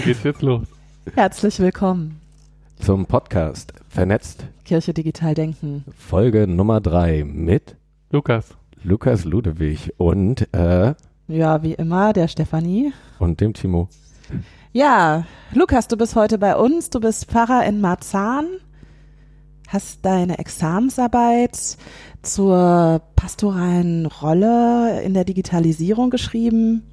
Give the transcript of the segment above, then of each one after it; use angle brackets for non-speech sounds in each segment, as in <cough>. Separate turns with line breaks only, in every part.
Dann geht's jetzt los.
Herzlich willkommen.
Zum Podcast Vernetzt.
Kirche Digital Denken.
Folge Nummer drei mit
Lukas.
Lukas Ludewig und, äh,
Ja, wie immer, der Stefanie.
und dem Timo.
Ja, Lukas, du bist heute bei uns. Du bist Pfarrer in Marzahn. Hast deine Examensarbeit zur pastoralen Rolle in der Digitalisierung geschrieben.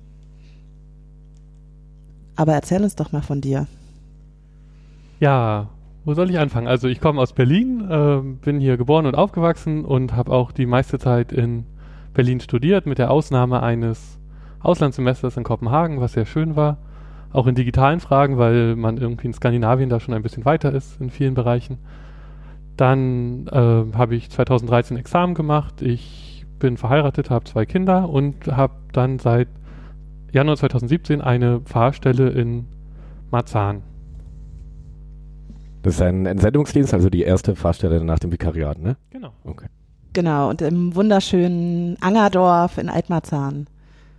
Aber erzähl uns doch mal von dir.
Ja, wo soll ich anfangen? Also ich komme aus Berlin, äh, bin hier geboren und aufgewachsen und habe auch die meiste Zeit in Berlin studiert, mit der Ausnahme eines Auslandssemesters in Kopenhagen, was sehr schön war. Auch in digitalen Fragen, weil man irgendwie in Skandinavien da schon ein bisschen weiter ist in vielen Bereichen. Dann äh, habe ich 2013 Examen gemacht. Ich bin verheiratet, habe zwei Kinder und habe dann seit Januar 2017 eine Pfarrstelle in Marzahn.
Das ist ein Entsendungsdienst, also die erste Fahrstelle nach dem Vikariat, ne?
Genau.
Okay.
Genau, und im wunderschönen Angerdorf in Altmarzahn.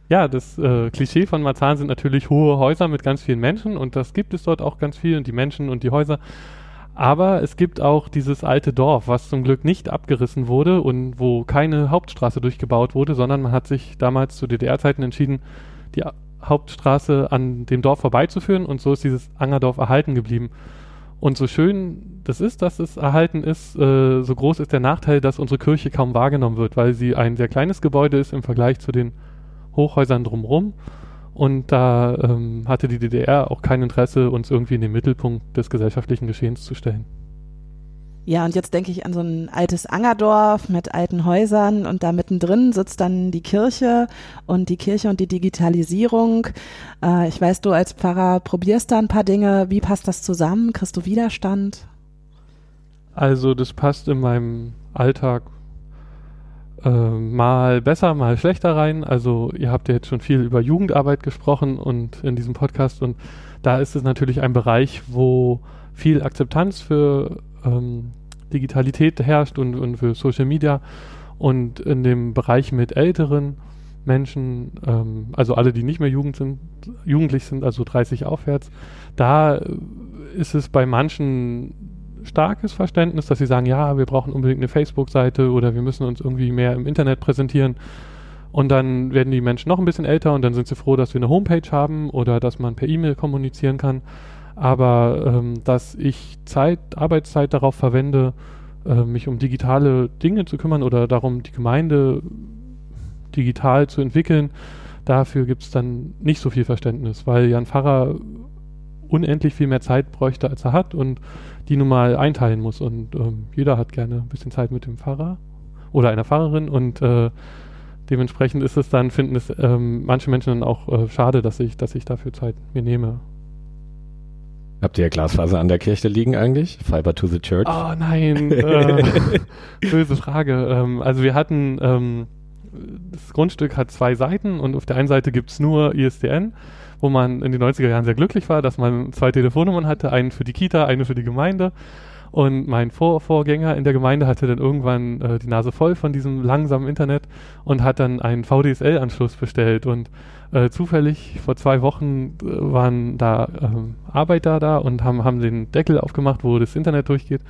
Ja, das äh, Klischee von Marzahn sind natürlich hohe Häuser mit ganz vielen Menschen und das gibt es dort auch ganz viel und die Menschen und die Häuser. Aber es gibt auch dieses alte Dorf, was zum Glück nicht abgerissen wurde und wo keine Hauptstraße durchgebaut wurde, sondern man hat sich damals zu DDR-Zeiten entschieden, die Hauptstraße an dem Dorf vorbeizuführen und so ist dieses Angerdorf erhalten geblieben. Und so schön das ist, dass es erhalten ist, äh, so groß ist der Nachteil, dass unsere Kirche kaum wahrgenommen wird, weil sie ein sehr kleines Gebäude ist im Vergleich zu den Hochhäusern drumherum. Und da ähm, hatte die DDR auch kein Interesse, uns irgendwie in den Mittelpunkt des gesellschaftlichen Geschehens zu stellen.
Ja, und jetzt denke ich an so ein altes Angerdorf mit alten Häusern und da mittendrin sitzt dann die Kirche und die Kirche und die Digitalisierung. Äh, ich weiß, du als Pfarrer probierst da ein paar Dinge. Wie passt das zusammen? Kriegst du Widerstand?
Also das passt in meinem Alltag äh, mal besser, mal schlechter rein. Also ihr habt ja jetzt schon viel über Jugendarbeit gesprochen und in diesem Podcast und da ist es natürlich ein Bereich, wo viel Akzeptanz für ähm, Digitalität herrscht und, und für Social Media und in dem Bereich mit älteren Menschen, ähm, also alle, die nicht mehr Jugend sind, jugendlich sind, also 30 aufwärts, da ist es bei manchen starkes Verständnis, dass sie sagen, ja, wir brauchen unbedingt eine Facebook-Seite oder wir müssen uns irgendwie mehr im Internet präsentieren. Und dann werden die Menschen noch ein bisschen älter und dann sind sie froh, dass wir eine Homepage haben oder dass man per E-Mail kommunizieren kann. Aber ähm, dass ich Zeit, Arbeitszeit darauf verwende, äh, mich um digitale Dinge zu kümmern oder darum, die Gemeinde digital zu entwickeln, dafür gibt es dann nicht so viel Verständnis, weil ja ein Pfarrer unendlich viel mehr Zeit bräuchte, als er hat und die nun mal einteilen muss. Und ähm, jeder hat gerne ein bisschen Zeit mit dem Pfarrer oder einer Pfarrerin und äh, dementsprechend ist es dann, finden es ähm, manche Menschen dann auch äh, schade, dass ich, dass ich dafür Zeit mir nehme.
Habt ihr Glasfaser an der Kirche liegen eigentlich? Fiber to the Church?
Oh nein, <laughs> äh, böse Frage. Ähm, also wir hatten, ähm, das Grundstück hat zwei Seiten und auf der einen Seite gibt's nur ISDN, wo man in den 90er Jahren sehr glücklich war, dass man zwei Telefonnummern hatte, einen für die Kita, eine für die Gemeinde. Und mein Vor Vorgänger in der Gemeinde hatte dann irgendwann äh, die Nase voll von diesem langsamen Internet und hat dann einen VDSL-Anschluss bestellt. Und äh, zufällig vor zwei Wochen äh, waren da ähm, Arbeiter da und haben, haben den Deckel aufgemacht, wo das Internet durchgeht.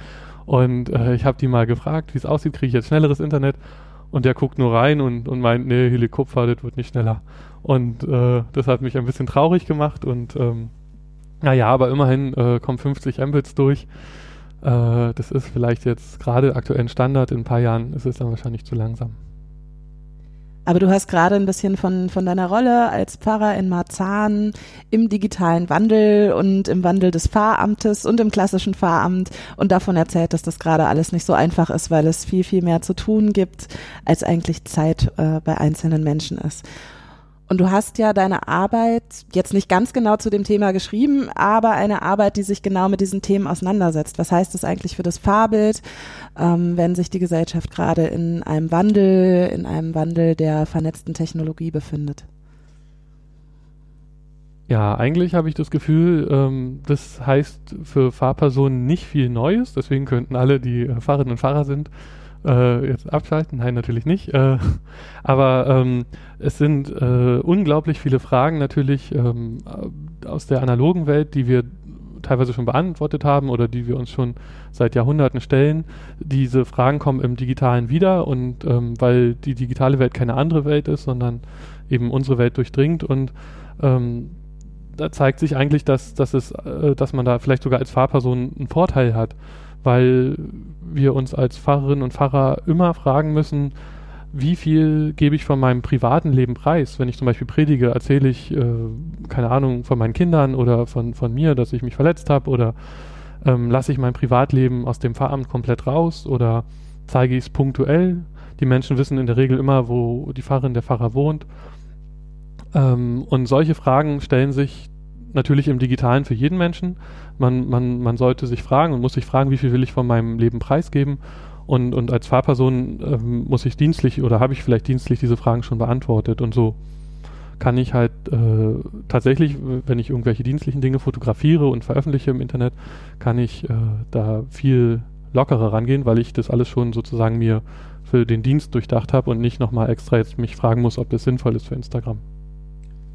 Und äh, ich habe die mal gefragt, wie es aussieht, kriege ich jetzt schnelleres Internet? Und der guckt nur rein und, und meint, nee, Helikopter, das wird nicht schneller. Und äh, das hat mich ein bisschen traurig gemacht und ähm, naja, aber immerhin äh, kommen 50 Mbits durch. Äh, das ist vielleicht jetzt gerade aktuell Standard, in ein paar Jahren ist es dann wahrscheinlich zu langsam.
Aber du hast gerade ein bisschen von, von deiner Rolle als Pfarrer in Marzahn im digitalen Wandel und im Wandel des Pfarramtes und im klassischen Pfarramt und davon erzählt, dass das gerade alles nicht so einfach ist, weil es viel, viel mehr zu tun gibt, als eigentlich Zeit äh, bei einzelnen Menschen ist. Und du hast ja deine Arbeit jetzt nicht ganz genau zu dem Thema geschrieben, aber eine Arbeit, die sich genau mit diesen Themen auseinandersetzt. Was heißt das eigentlich für das Fahrbild, ähm, wenn sich die Gesellschaft gerade in einem Wandel, in einem Wandel der vernetzten Technologie befindet?
Ja, eigentlich habe ich das Gefühl, ähm, das heißt für Fahrpersonen nicht viel Neues. Deswegen könnten alle, die Fahrerinnen und Fahrer sind, äh, jetzt abschalten? Nein, natürlich nicht. Äh, <laughs> aber ähm, es sind äh, unglaublich viele Fragen natürlich ähm, aus der analogen Welt, die wir teilweise schon beantwortet haben oder die wir uns schon seit Jahrhunderten stellen. Diese Fragen kommen im Digitalen wieder und ähm, weil die digitale Welt keine andere Welt ist, sondern eben unsere Welt durchdringt und ähm, da zeigt sich eigentlich, dass, dass, es, äh, dass man da vielleicht sogar als Fahrperson einen Vorteil hat, weil wir uns als Fahrerinnen und Fahrer immer fragen müssen, wie viel gebe ich von meinem privaten Leben preis? Wenn ich zum Beispiel predige, erzähle ich, äh, keine Ahnung, von meinen Kindern oder von, von mir, dass ich mich verletzt habe oder ähm, lasse ich mein Privatleben aus dem Fahramt komplett raus oder zeige ich es punktuell? Die Menschen wissen in der Regel immer, wo die Fahrerin, der Fahrer wohnt. Ähm, und solche Fragen stellen sich natürlich im Digitalen für jeden Menschen. Man, man, man sollte sich fragen und muss sich fragen, wie viel will ich von meinem Leben preisgeben und, und als Fahrperson ähm, muss ich dienstlich oder habe ich vielleicht dienstlich diese Fragen schon beantwortet. Und so kann ich halt äh, tatsächlich, wenn ich irgendwelche dienstlichen Dinge fotografiere und veröffentliche im Internet, kann ich äh, da viel lockerer rangehen, weil ich das alles schon sozusagen mir für den Dienst durchdacht habe und nicht nochmal extra jetzt mich fragen muss, ob das sinnvoll ist für Instagram.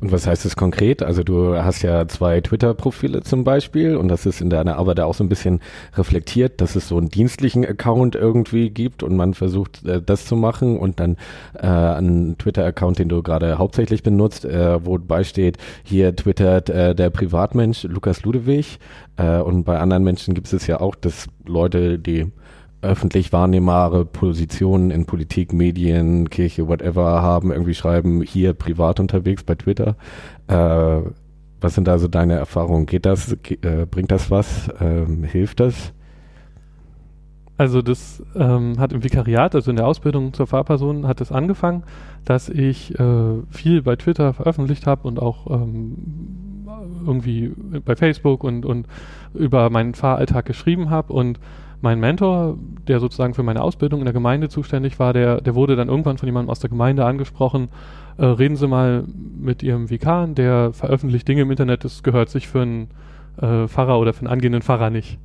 Und was heißt das konkret? Also du hast ja zwei Twitter-Profile zum Beispiel und das ist in deiner Arbeit auch so ein bisschen reflektiert, dass es so einen dienstlichen Account irgendwie gibt und man versucht äh, das zu machen und dann äh, einen Twitter-Account, den du gerade hauptsächlich benutzt, äh, wo beisteht, hier twittert äh, der Privatmensch Lukas Ludewig äh, und bei anderen Menschen gibt es ja auch, dass Leute, die öffentlich wahrnehmbare Positionen in Politik, Medien, Kirche, whatever haben, irgendwie schreiben, hier privat unterwegs bei Twitter. Äh, was sind da so deine Erfahrungen? Geht das, äh, bringt das was? Ähm, hilft das?
Also das ähm, hat im Vikariat, also in der Ausbildung zur Fahrperson, hat es das angefangen, dass ich äh, viel bei Twitter veröffentlicht habe und auch ähm, irgendwie bei Facebook und, und über meinen Fahralltag geschrieben habe und mein Mentor, der sozusagen für meine Ausbildung in der Gemeinde zuständig war, der, der wurde dann irgendwann von jemandem aus der Gemeinde angesprochen, äh, reden Sie mal mit Ihrem Vikan, der veröffentlicht Dinge im Internet, das gehört sich für einen äh, Pfarrer oder für einen angehenden Pfarrer nicht.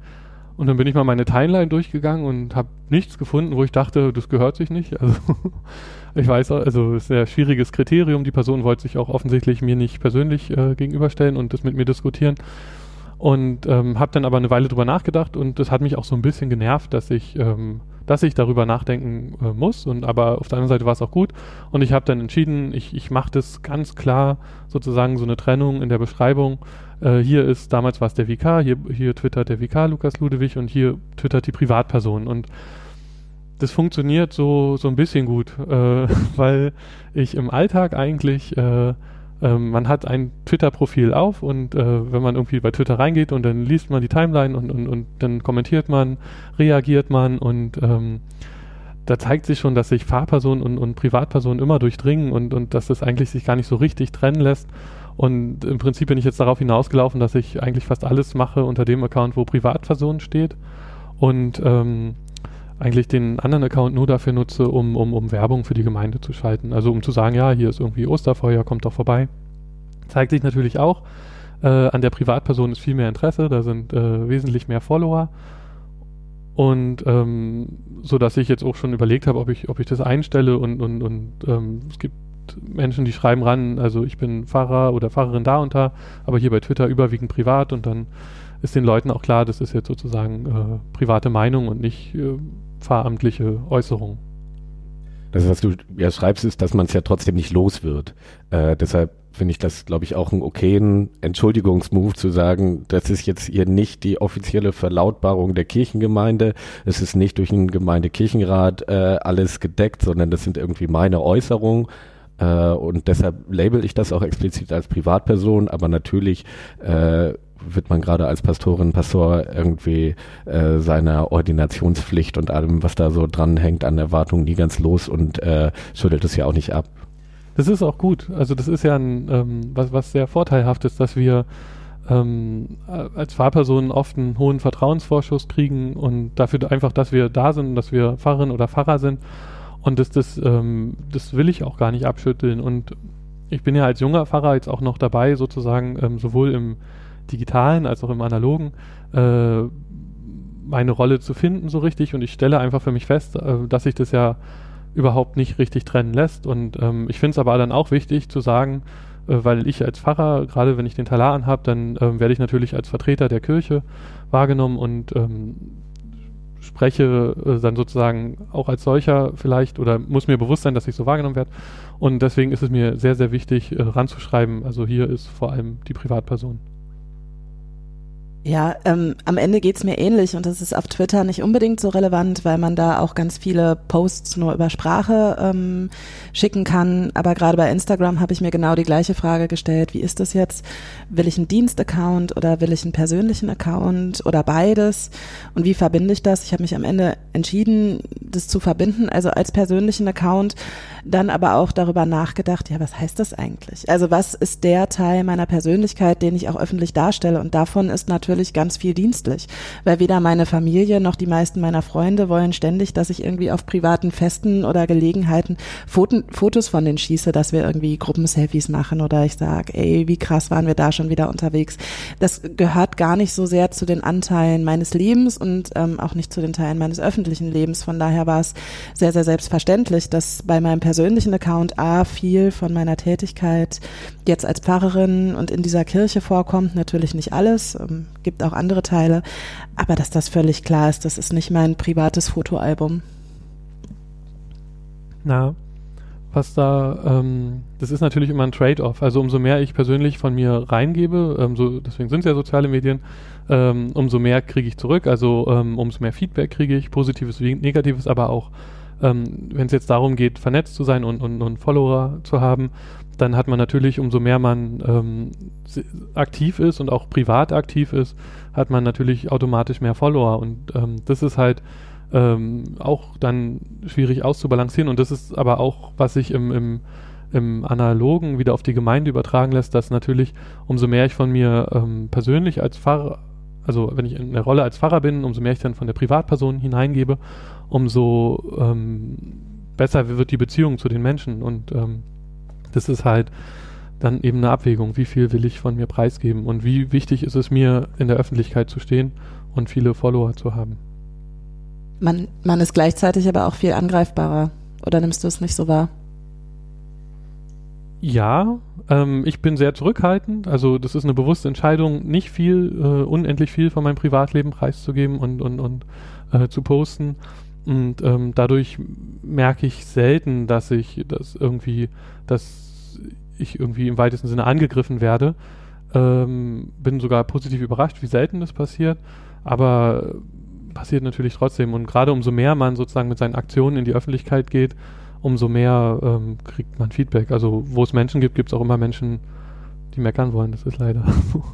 Und dann bin ich mal meine Timeline durchgegangen und habe nichts gefunden, wo ich dachte, das gehört sich nicht. Also <laughs> ich weiß, also es ist ein sehr schwieriges Kriterium. Die Person wollte sich auch offensichtlich mir nicht persönlich äh, gegenüberstellen und das mit mir diskutieren. Und ähm, habe dann aber eine Weile drüber nachgedacht und das hat mich auch so ein bisschen genervt, dass ich, ähm, dass ich darüber nachdenken äh, muss. Und aber auf der anderen Seite war es auch gut. Und ich habe dann entschieden, ich, ich mache das ganz klar, sozusagen so eine Trennung in der Beschreibung. Äh, hier ist, damals war es der VK, hier, hier twittert der VK Lukas Ludewig und hier twittert die Privatperson. Und das funktioniert so, so ein bisschen gut, äh, <laughs> weil ich im Alltag eigentlich äh, ähm, man hat ein Twitter-Profil auf und äh, wenn man irgendwie bei Twitter reingeht und dann liest man die Timeline und, und, und dann kommentiert man, reagiert man und ähm, da zeigt sich schon, dass sich Fahrpersonen und, und Privatpersonen immer durchdringen und, und dass das eigentlich sich gar nicht so richtig trennen lässt. Und im Prinzip bin ich jetzt darauf hinausgelaufen, dass ich eigentlich fast alles mache unter dem Account, wo Privatpersonen steht. Und ähm, eigentlich den anderen Account nur dafür nutze, um, um, um Werbung für die Gemeinde zu schalten. Also um zu sagen, ja, hier ist irgendwie Osterfeuer, kommt doch vorbei. Zeigt sich natürlich auch, äh, an der Privatperson ist viel mehr Interesse, da sind äh, wesentlich mehr Follower. Und ähm, so dass ich jetzt auch schon überlegt habe, ob ich, ob ich das einstelle und, und, und ähm, es gibt Menschen, die schreiben ran, also ich bin Pfarrer oder Pfarrerin da und da, aber hier bei Twitter überwiegend privat und dann ist den Leuten auch klar, das ist jetzt sozusagen äh, private Meinung und nicht äh, pfarramtliche Äußerung.
Das, was du ja schreibst, ist, dass man es ja trotzdem nicht los wird. Äh, deshalb finde ich das, glaube ich, auch einen okayen Entschuldigungsmove zu sagen, das ist jetzt hier nicht die offizielle Verlautbarung der Kirchengemeinde, es ist nicht durch einen Gemeindekirchenrat äh, alles gedeckt, sondern das sind irgendwie meine Äußerungen. Äh, und deshalb label ich das auch explizit als Privatperson, aber natürlich äh, wird man gerade als Pastorin, Pastor irgendwie äh, seiner Ordinationspflicht und allem, was da so dranhängt an Erwartungen, nie ganz los und äh, schüttelt es ja auch nicht ab.
Das ist auch gut. Also das ist ja ein, ähm, was, was sehr vorteilhaft ist, dass wir ähm, als Fahrpersonen oft einen hohen Vertrauensvorschuss kriegen und dafür einfach, dass wir da sind dass wir Pfarrerin oder Pfarrer sind. Und das, das, ähm, das will ich auch gar nicht abschütteln. Und ich bin ja als junger Pfarrer jetzt auch noch dabei, sozusagen ähm, sowohl im digitalen als auch im analogen, äh, meine Rolle zu finden so richtig und ich stelle einfach für mich fest, äh, dass sich das ja überhaupt nicht richtig trennen lässt und ähm, ich finde es aber dann auch wichtig zu sagen, äh, weil ich als Pfarrer, gerade wenn ich den Talar anhabe, dann ähm, werde ich natürlich als Vertreter der Kirche wahrgenommen und ähm, spreche äh, dann sozusagen auch als solcher vielleicht oder muss mir bewusst sein, dass ich so wahrgenommen werde. Und deswegen ist es mir sehr, sehr wichtig, äh, ranzuschreiben. Also hier ist vor allem die Privatperson.
Ja, ähm, am Ende geht's mir ähnlich und das ist auf Twitter nicht unbedingt so relevant, weil man da auch ganz viele Posts nur über Sprache ähm, schicken kann. Aber gerade bei Instagram habe ich mir genau die gleiche Frage gestellt. Wie ist das jetzt? Will ich einen Dienstaccount oder will ich einen persönlichen Account oder beides? Und wie verbinde ich das? Ich habe mich am Ende entschieden, das zu verbinden, also als persönlichen Account, dann aber auch darüber nachgedacht, ja, was heißt das eigentlich? Also was ist der Teil meiner Persönlichkeit, den ich auch öffentlich darstelle? Und davon ist natürlich natürlich ganz viel dienstlich, weil weder meine Familie noch die meisten meiner Freunde wollen ständig, dass ich irgendwie auf privaten Festen oder Gelegenheiten Foten, Fotos von denen schieße, dass wir irgendwie Gruppenselfies machen oder ich sage, ey, wie krass waren wir da schon wieder unterwegs. Das gehört gar nicht so sehr zu den Anteilen meines Lebens und ähm, auch nicht zu den Teilen meines öffentlichen Lebens. Von daher war es sehr, sehr selbstverständlich, dass bei meinem persönlichen Account A viel von meiner Tätigkeit jetzt als Pfarrerin und in dieser Kirche vorkommt. Natürlich nicht alles. Gibt auch andere Teile. Aber dass das völlig klar ist, das ist nicht mein privates Fotoalbum.
Na, was da, ähm, das ist natürlich immer ein Trade-off. Also umso mehr ich persönlich von mir reingebe, ähm, so, deswegen sind es ja soziale Medien, ähm, umso mehr kriege ich zurück. Also ähm, umso mehr Feedback kriege ich, positives wie negatives, aber auch ähm, wenn es jetzt darum geht, vernetzt zu sein und, und, und Follower zu haben, dann hat man natürlich, umso mehr man ähm, aktiv ist und auch privat aktiv ist, hat man natürlich automatisch mehr Follower. Und ähm, das ist halt ähm, auch dann schwierig auszubalancieren. Und das ist aber auch, was sich im, im, im Analogen wieder auf die Gemeinde übertragen lässt, dass natürlich, umso mehr ich von mir ähm, persönlich als Pfarrer, also wenn ich in der Rolle als Pfarrer bin, umso mehr ich dann von der Privatperson hineingebe, umso ähm, besser wird die Beziehung zu den Menschen. Und ähm, das ist halt dann eben eine Abwägung, wie viel will ich von mir preisgeben und wie wichtig ist es mir, in der Öffentlichkeit zu stehen und viele Follower zu haben.
Man, man ist gleichzeitig aber auch viel angreifbarer. Oder nimmst du es nicht so wahr?
Ja, ähm, ich bin sehr zurückhaltend. Also das ist eine bewusste Entscheidung, nicht viel, äh, unendlich viel von meinem Privatleben preiszugeben und, und, und äh, zu posten. Und ähm, dadurch merke ich selten, dass ich das irgendwie, dass ich irgendwie im weitesten Sinne angegriffen werde. Ähm, bin sogar positiv überrascht, wie selten das passiert. Aber passiert natürlich trotzdem. Und gerade umso mehr man sozusagen mit seinen Aktionen in die Öffentlichkeit geht, umso mehr ähm, kriegt man Feedback. Also wo es Menschen gibt, gibt es auch immer Menschen, die meckern wollen. Das ist leider <laughs> so.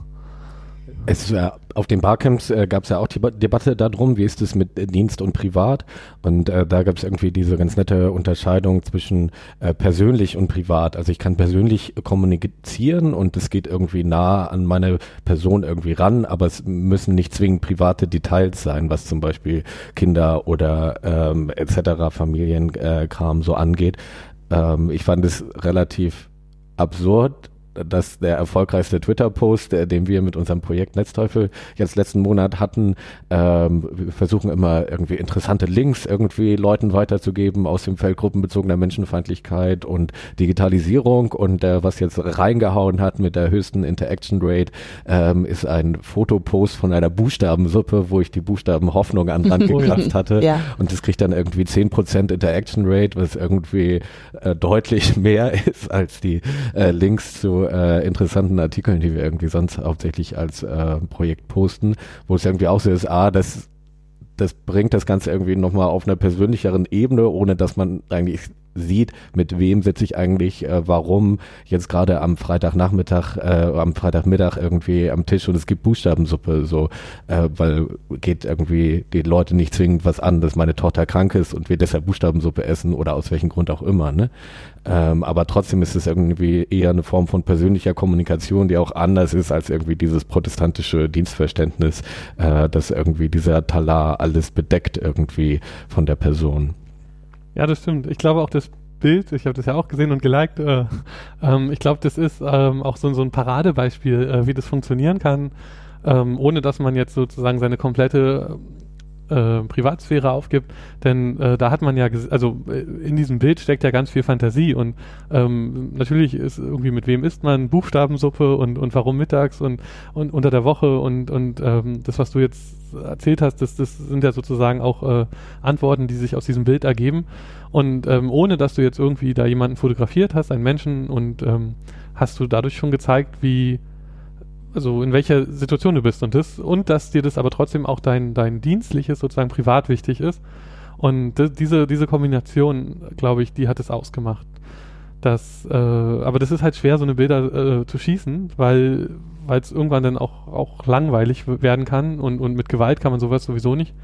Es, äh, auf den Barcamps äh, gab es ja auch die Debatte darum, wie ist es mit äh, Dienst und Privat. Und äh, da gab es irgendwie diese ganz nette Unterscheidung zwischen äh, persönlich und privat. Also ich kann persönlich kommunizieren und es geht irgendwie nah an meine Person irgendwie ran, aber es müssen nicht zwingend private Details sein, was zum Beispiel Kinder oder ähm, etc. Familienkram so angeht. Ähm, ich fand es relativ absurd, dass der erfolgreichste Twitter-Post, den wir mit unserem Projekt Netzteufel jetzt letzten Monat hatten, ähm, wir versuchen immer irgendwie interessante Links irgendwie Leuten weiterzugeben aus dem Feld gruppenbezogener Menschenfeindlichkeit und Digitalisierung und äh, was jetzt reingehauen hat mit der höchsten Interaction Rate, ähm, ist ein Fotopost von einer Buchstabensuppe, wo ich die Buchstaben Hoffnung an Land <laughs> gekraft hatte ja. und das kriegt dann irgendwie 10% Interaction Rate, was irgendwie äh, deutlich mehr <laughs> ist als die äh, Links zu äh, interessanten Artikeln, die wir irgendwie sonst hauptsächlich als äh, Projekt posten, wo es irgendwie auch so ist, ah, das, das bringt das Ganze irgendwie nochmal auf einer persönlicheren Ebene, ohne dass man eigentlich sieht, mit wem sitze ich eigentlich, äh, warum jetzt gerade am Freitagnachmittag, äh, am Freitagmittag irgendwie am Tisch und es gibt Buchstabensuppe, so, äh, weil geht irgendwie die Leute nicht zwingend was an, dass meine Tochter krank ist und wir deshalb Buchstabensuppe essen oder aus welchem Grund auch immer, ne? Ähm, aber trotzdem ist es irgendwie eher eine Form von persönlicher Kommunikation, die auch anders ist als irgendwie dieses protestantische Dienstverständnis, äh, dass irgendwie dieser Talar alles bedeckt irgendwie von der Person.
Ja, das stimmt. Ich glaube auch das Bild, ich habe das ja auch gesehen und geliked, äh, ähm, ich glaube, das ist ähm, auch so, so ein Paradebeispiel, äh, wie das funktionieren kann, ähm, ohne dass man jetzt sozusagen seine komplette äh, Privatsphäre aufgibt, denn äh, da hat man ja, also äh, in diesem Bild steckt ja ganz viel Fantasie und ähm, natürlich ist irgendwie mit wem isst man Buchstabensuppe und, und warum mittags und, und unter der Woche und, und ähm, das, was du jetzt erzählt hast, das, das sind ja sozusagen auch äh, Antworten, die sich aus diesem Bild ergeben und ähm, ohne, dass du jetzt irgendwie da jemanden fotografiert hast, einen Menschen und ähm, hast du dadurch schon gezeigt, wie also in welcher Situation du bist und das und dass dir das aber trotzdem auch dein dein dienstliches sozusagen privat wichtig ist. Und diese diese Kombination glaube ich die hat es ausgemacht das äh, aber das ist halt schwer so eine Bilder äh, zu schießen weil weil es irgendwann dann auch auch langweilig werden kann und und mit Gewalt kann man sowas sowieso nicht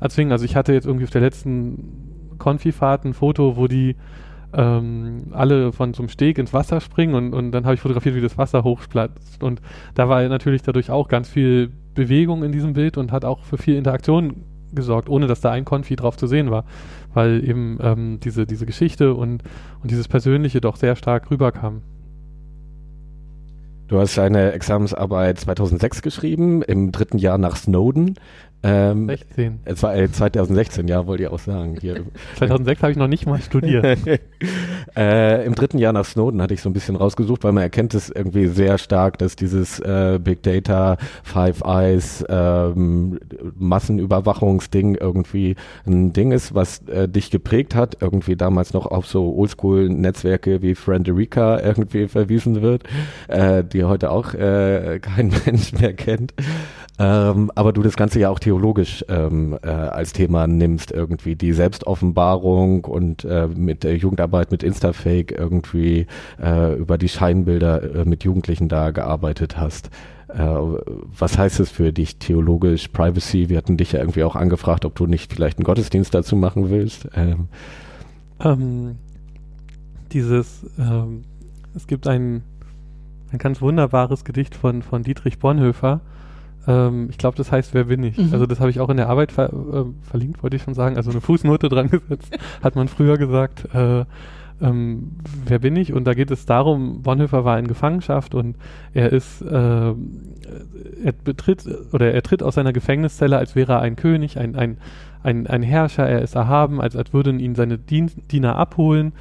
erzwingen. Also ich hatte jetzt irgendwie auf der letzten Konfifahrt ein Foto wo die ähm, alle von einem Steg ins Wasser springen und, und dann habe ich fotografiert, wie das Wasser hochplatzt. Und da war natürlich dadurch auch ganz viel Bewegung in diesem Bild und hat auch für viel Interaktion gesorgt, ohne dass da ein Konfi drauf zu sehen war, weil eben ähm, diese, diese Geschichte und, und dieses Persönliche doch sehr stark rüberkam.
Du hast eine Examensarbeit 2006 geschrieben, im dritten Jahr nach Snowden. Ähm, 16. Es war äh, 2016, ja, wollte ich auch sagen. Hier. <laughs>
2006 habe ich noch nicht mal studiert. <laughs>
äh, Im dritten Jahr nach Snowden hatte ich so ein bisschen rausgesucht, weil man erkennt es irgendwie sehr stark, dass dieses äh, Big Data, Five Eyes, ähm, Massenüberwachungsding irgendwie ein Ding ist, was äh, dich geprägt hat, irgendwie damals noch auf so Oldschool-Netzwerke wie Frienderica irgendwie verwiesen wird, äh, die heute auch äh, kein <laughs> Mensch mehr kennt. Ähm, aber du das Ganze ja auch theologisch ähm, äh, als Thema nimmst, irgendwie die Selbstoffenbarung und äh, mit der Jugendarbeit mit Instafake irgendwie äh, über die Scheinbilder äh, mit Jugendlichen da gearbeitet hast. Äh, was heißt es für dich theologisch, Privacy? Wir hatten dich ja irgendwie auch angefragt, ob du nicht vielleicht einen Gottesdienst dazu machen willst. Ähm.
Ähm, dieses, ähm, es gibt ein, ein ganz wunderbares Gedicht von, von Dietrich Bonhoeffer, ähm, ich glaube, das heißt, wer bin ich? Mhm. Also das habe ich auch in der Arbeit ver äh, verlinkt, wollte ich schon sagen. Also eine Fußnote <laughs> dran gesetzt, hat man früher gesagt. Äh, ähm, wer bin ich? Und da geht es darum, Bonhoeffer war in Gefangenschaft und er ist, äh, er betritt oder er tritt aus seiner Gefängniszelle, als wäre er ein König, ein, ein, ein, ein Herrscher, er ist erhaben, als, als würden ihn seine Dien Diener abholen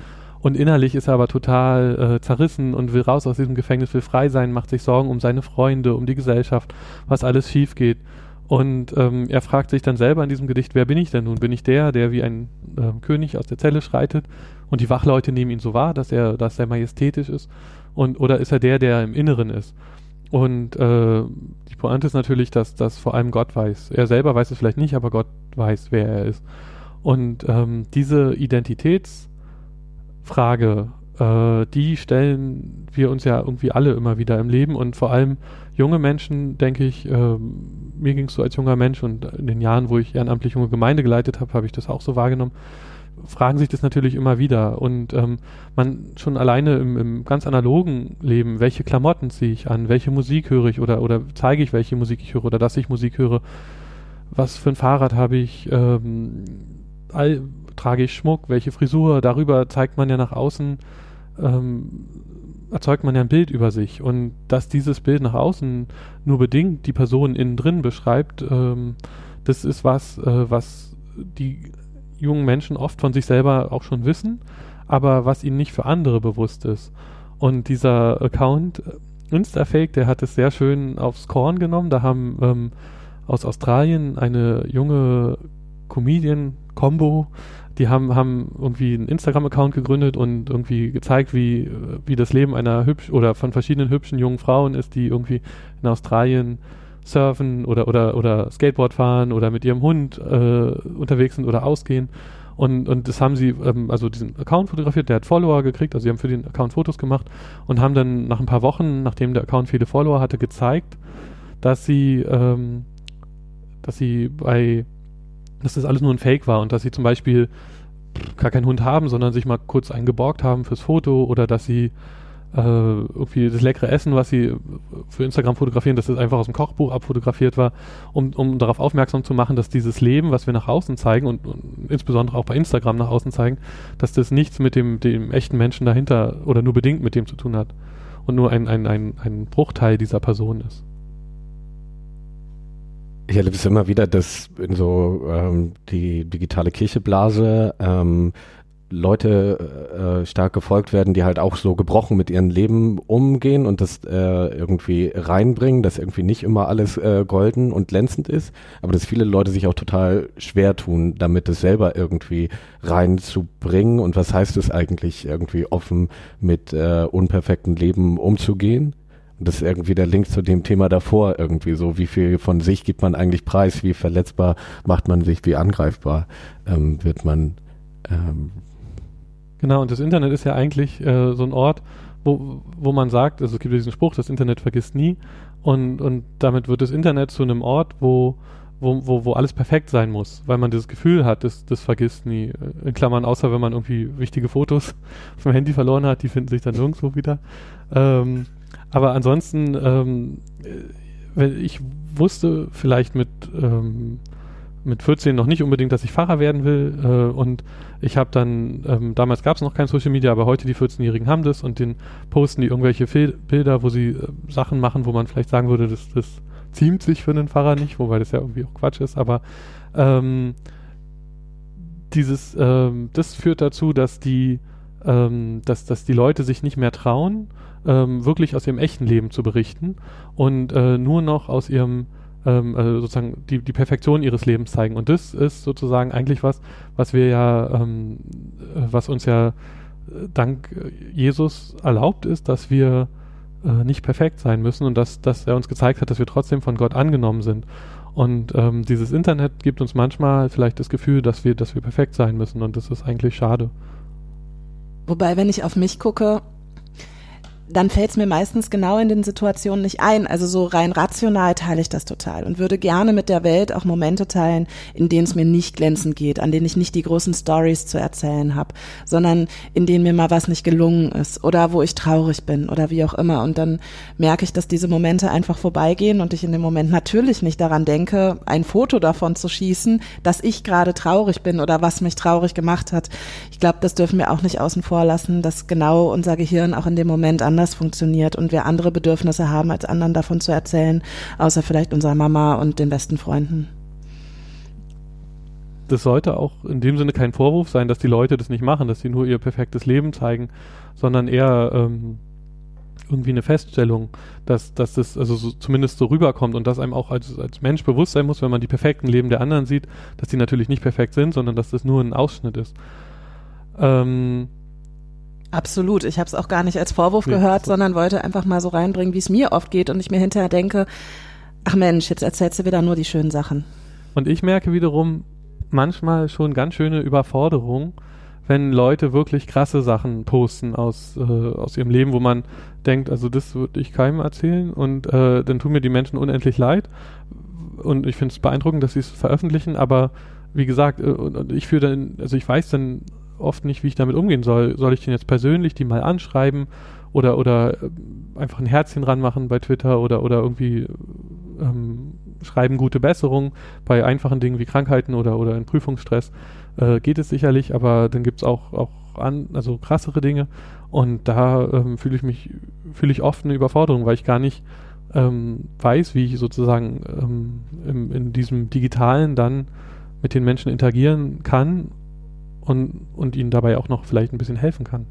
und innerlich ist er aber total äh, zerrissen und will raus aus diesem Gefängnis, will frei sein, macht sich Sorgen um seine Freunde, um die Gesellschaft, was alles schief geht. Und ähm, er fragt sich dann selber in diesem Gedicht, wer bin ich denn nun? Bin ich der, der wie ein äh, König aus der Zelle schreitet und die Wachleute nehmen ihn so wahr, dass er, dass er majestätisch ist? Und, oder ist er der, der im Inneren ist? Und äh, die Pointe ist natürlich, dass das vor allem Gott weiß. Er selber weiß es vielleicht nicht, aber Gott weiß, wer er ist. Und ähm, diese Identitäts- Frage, äh, die stellen wir uns ja irgendwie alle immer wieder im Leben und vor allem junge Menschen, denke ich, äh, mir ging es so als junger Mensch und in den Jahren, wo ich ehrenamtlich junge Gemeinde geleitet habe, habe ich das auch so wahrgenommen, fragen sich das natürlich immer wieder und ähm, man schon alleine im, im ganz analogen Leben, welche Klamotten ziehe ich an, welche Musik höre ich oder, oder zeige ich, welche Musik ich höre oder dass ich Musik höre, was für ein Fahrrad habe ich, ähm, all, trage ich Schmuck, welche Frisur, darüber zeigt man ja nach außen, ähm, erzeugt man ja ein Bild über sich. Und dass dieses Bild nach außen nur bedingt die Person innen drin beschreibt, ähm, das ist was, äh, was die jungen Menschen oft von sich selber auch schon wissen, aber was ihnen nicht für andere bewusst ist. Und dieser Account äh, Instafake, der hat es sehr schön aufs Korn genommen. Da haben ähm, aus Australien eine junge Comedian, Combo, die haben, haben irgendwie einen Instagram-Account gegründet und irgendwie gezeigt, wie, wie das Leben einer hübsch oder von verschiedenen hübschen jungen Frauen ist, die irgendwie in Australien surfen oder, oder, oder Skateboard fahren oder mit ihrem Hund äh, unterwegs sind oder ausgehen. Und, und das haben sie, ähm, also diesen Account fotografiert, der hat Follower gekriegt, also sie haben für den Account Fotos gemacht und haben dann nach ein paar Wochen, nachdem der Account viele Follower hatte, gezeigt, dass sie, ähm, dass sie bei dass das alles nur ein Fake war und dass sie zum Beispiel gar keinen Hund haben, sondern sich mal kurz einen geborgt haben fürs Foto oder dass sie äh, irgendwie das leckere Essen, was sie für Instagram fotografieren, dass das einfach aus dem Kochbuch abfotografiert war, um, um darauf aufmerksam zu machen, dass dieses Leben, was wir nach außen zeigen und, und insbesondere auch bei Instagram nach außen zeigen, dass das nichts mit dem, dem echten Menschen dahinter oder nur bedingt mit dem zu tun hat und nur ein, ein, ein, ein Bruchteil dieser Person ist.
Ich erlebe es immer wieder, dass in so ähm, die digitale Kircheblase ähm, Leute äh, stark gefolgt werden, die halt auch so gebrochen mit ihrem Leben umgehen und das äh, irgendwie reinbringen, dass irgendwie nicht immer alles äh, golden und glänzend ist, aber dass viele Leute sich auch total schwer tun, damit es selber irgendwie reinzubringen. Und was heißt es eigentlich, irgendwie offen mit äh, unperfekten Leben umzugehen das ist irgendwie der Link zu dem Thema davor irgendwie so, wie viel von sich gibt man eigentlich preis, wie verletzbar macht man sich, wie angreifbar ähm, wird man. Ähm.
Genau, und das Internet ist ja eigentlich äh, so ein Ort, wo, wo man sagt, also es gibt diesen Spruch, das Internet vergisst nie und, und damit wird das Internet zu einem Ort, wo wo, wo, wo alles perfekt sein muss, weil man das Gefühl hat, das, das vergisst nie. In Klammern, außer wenn man irgendwie wichtige Fotos <laughs> vom Handy verloren hat, die finden sich dann nirgendwo wieder. Ähm, aber ansonsten, ähm, wenn ich wusste vielleicht mit, ähm, mit 14 noch nicht unbedingt, dass ich Fahrer werden will. Äh, und ich habe dann, ähm, damals gab es noch kein Social Media, aber heute die 14-Jährigen haben das und den posten die irgendwelche Fil Bilder, wo sie äh, Sachen machen, wo man vielleicht sagen würde, das, das ziemt sich für einen Fahrer nicht, wobei das ja irgendwie auch Quatsch ist, aber ähm, dieses, ähm, das führt dazu, dass die, ähm, dass, dass die Leute sich nicht mehr trauen ähm, wirklich aus ihrem echten Leben zu berichten und äh, nur noch aus ihrem ähm, also sozusagen die, die Perfektion ihres Lebens zeigen. Und das ist sozusagen eigentlich was, was wir ja, ähm, äh, was uns ja äh, dank Jesus erlaubt ist, dass wir äh, nicht perfekt sein müssen und dass, dass er uns gezeigt hat, dass wir trotzdem von Gott angenommen sind. Und ähm, dieses Internet gibt uns manchmal vielleicht das Gefühl, dass wir, dass wir perfekt sein müssen und das ist eigentlich schade.
Wobei, wenn ich auf mich gucke, dann fällt es mir meistens genau in den Situationen nicht ein. Also so rein rational teile ich das total und würde gerne mit der Welt auch Momente teilen, in denen es mir nicht glänzend geht, an denen ich nicht die großen Stories zu erzählen habe, sondern in denen mir mal was nicht gelungen ist oder wo ich traurig bin oder wie auch immer. Und dann merke ich, dass diese Momente einfach vorbeigehen und ich in dem Moment natürlich nicht daran denke, ein Foto davon zu schießen, dass ich gerade traurig bin oder was mich traurig gemacht hat. Ich glaube, das dürfen wir auch nicht außen vor lassen, dass genau unser Gehirn auch in dem Moment an anders funktioniert und wir andere Bedürfnisse haben, als anderen davon zu erzählen, außer vielleicht unserer Mama und den besten Freunden.
Das sollte auch in dem Sinne kein Vorwurf sein, dass die Leute das nicht machen, dass sie nur ihr perfektes Leben zeigen, sondern eher ähm, irgendwie eine Feststellung, dass, dass das also so, zumindest so rüberkommt und dass einem auch als, als Mensch bewusst sein muss, wenn man die perfekten Leben der anderen sieht, dass die natürlich nicht perfekt sind, sondern dass das nur ein Ausschnitt ist. Ähm,
Absolut. Ich habe es auch gar nicht als Vorwurf ja, gehört, so. sondern wollte einfach mal so reinbringen, wie es mir oft geht und ich mir hinterher denke, ach Mensch, jetzt erzählst du wieder nur die schönen Sachen.
Und ich merke wiederum manchmal schon ganz schöne Überforderung, wenn Leute wirklich krasse Sachen posten aus, äh, aus ihrem Leben, wo man denkt, also das würde ich keinem erzählen und äh, dann tun mir die Menschen unendlich leid. Und ich finde es beeindruckend, dass sie es veröffentlichen, aber wie gesagt, äh, ich fühle dann, also ich weiß dann oft nicht, wie ich damit umgehen soll. Soll ich den jetzt persönlich die mal anschreiben oder, oder äh, einfach ein Herzchen ranmachen bei Twitter oder, oder irgendwie ähm, schreiben gute Besserung bei einfachen Dingen wie Krankheiten oder, oder in Prüfungsstress äh, geht es sicherlich, aber dann gibt es auch, auch an, also krassere Dinge und da ähm, fühle ich mich, fühle ich oft eine Überforderung, weil ich gar nicht ähm, weiß, wie ich sozusagen ähm, im, in diesem Digitalen dann mit den Menschen interagieren kann und, und ihnen dabei auch noch vielleicht ein bisschen helfen kann.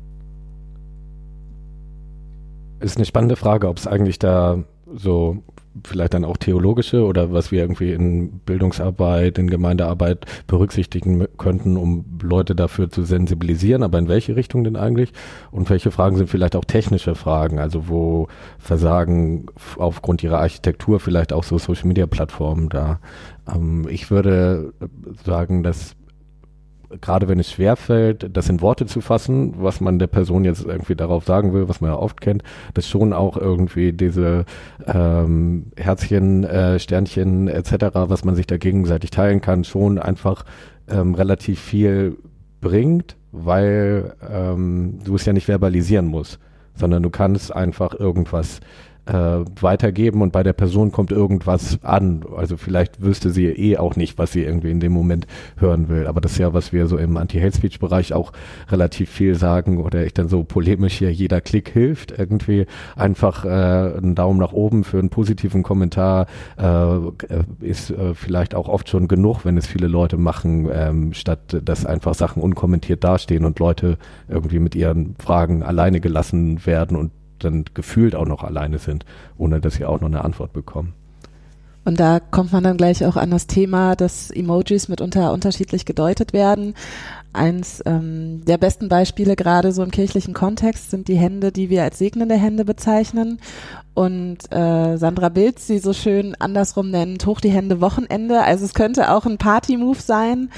Ist eine spannende Frage, ob es eigentlich da so vielleicht dann auch theologische oder was wir irgendwie in Bildungsarbeit, in Gemeindearbeit berücksichtigen könnten, um Leute dafür zu sensibilisieren, aber in welche Richtung denn eigentlich? Und welche Fragen sind vielleicht auch technische Fragen, also wo versagen aufgrund ihrer Architektur vielleicht auch so Social Media Plattformen da? Ähm, ich würde sagen, dass gerade wenn es schwerfällt, das in Worte zu fassen, was man der Person jetzt irgendwie darauf sagen will, was man ja oft kennt, dass schon auch irgendwie diese ähm, Herzchen, äh, Sternchen etc., was man sich da gegenseitig teilen kann, schon einfach ähm, relativ viel bringt, weil ähm, du es ja nicht verbalisieren musst, sondern du kannst einfach irgendwas äh, weitergeben und bei der Person kommt irgendwas an. Also vielleicht wüsste sie eh auch nicht, was sie irgendwie in dem Moment hören will. Aber das ist ja, was wir so im Anti-Hate-Speech-Bereich auch relativ viel sagen oder ich dann so polemisch hier, jeder Klick hilft. Irgendwie einfach äh, einen Daumen nach oben für einen positiven Kommentar äh, ist äh, vielleicht auch oft schon genug, wenn es viele Leute machen, ähm, statt dass einfach Sachen unkommentiert dastehen und Leute irgendwie mit ihren Fragen alleine gelassen werden und dann gefühlt auch noch alleine sind, ohne dass sie auch noch eine Antwort bekommen.
Und da kommt man dann gleich auch an das Thema, dass Emojis mitunter unterschiedlich gedeutet werden. Eins ähm, der besten Beispiele gerade so im kirchlichen Kontext sind die Hände, die wir als segnende Hände bezeichnen. Und äh, Sandra Bilz sie so schön andersrum nennt, hoch die Hände Wochenende. Also es könnte auch ein Party-Move sein.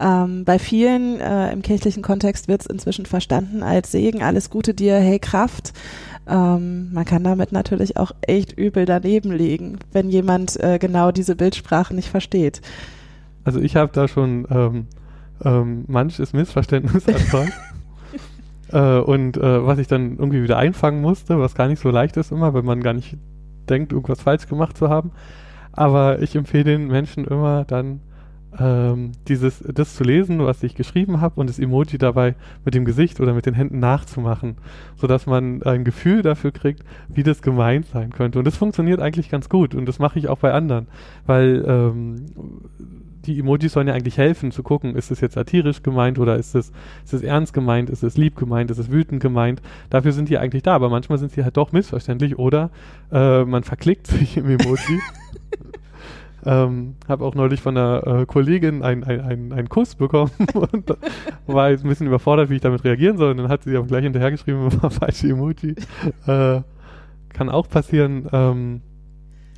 Ähm, bei vielen äh, im kirchlichen Kontext wird es inzwischen verstanden als Segen, alles Gute dir, hey Kraft. Ähm, man kann damit natürlich auch echt übel daneben liegen, wenn jemand äh, genau diese Bildsprache nicht versteht.
Also ich habe da schon ähm, ähm, manches Missverständnis erzeugt. <laughs> äh, und äh, was ich dann irgendwie wieder einfangen musste, was gar nicht so leicht ist immer, wenn man gar nicht denkt, irgendwas falsch gemacht zu haben. Aber ich empfehle den Menschen immer dann ähm, dieses, das zu lesen, was ich geschrieben habe und das Emoji dabei mit dem Gesicht oder mit den Händen nachzumachen, sodass man ein Gefühl dafür kriegt, wie das gemeint sein könnte. Und das funktioniert eigentlich ganz gut und das mache ich auch bei anderen, weil ähm, die Emojis sollen ja eigentlich helfen zu gucken, ist es jetzt satirisch gemeint oder ist es, ist es ernst gemeint, ist es lieb gemeint, ist es wütend gemeint. Dafür sind die eigentlich da, aber manchmal sind sie halt doch missverständlich oder äh, man verklickt sich im Emoji <laughs> Ähm, habe auch neulich von einer äh, Kollegin einen ein, ein Kuss bekommen <laughs> und war jetzt ein bisschen überfordert, wie ich damit reagieren soll. Und dann hat sie auch gleich hinterhergeschrieben, <laughs> war falsche Emoji. Äh, kann auch passieren. Ähm,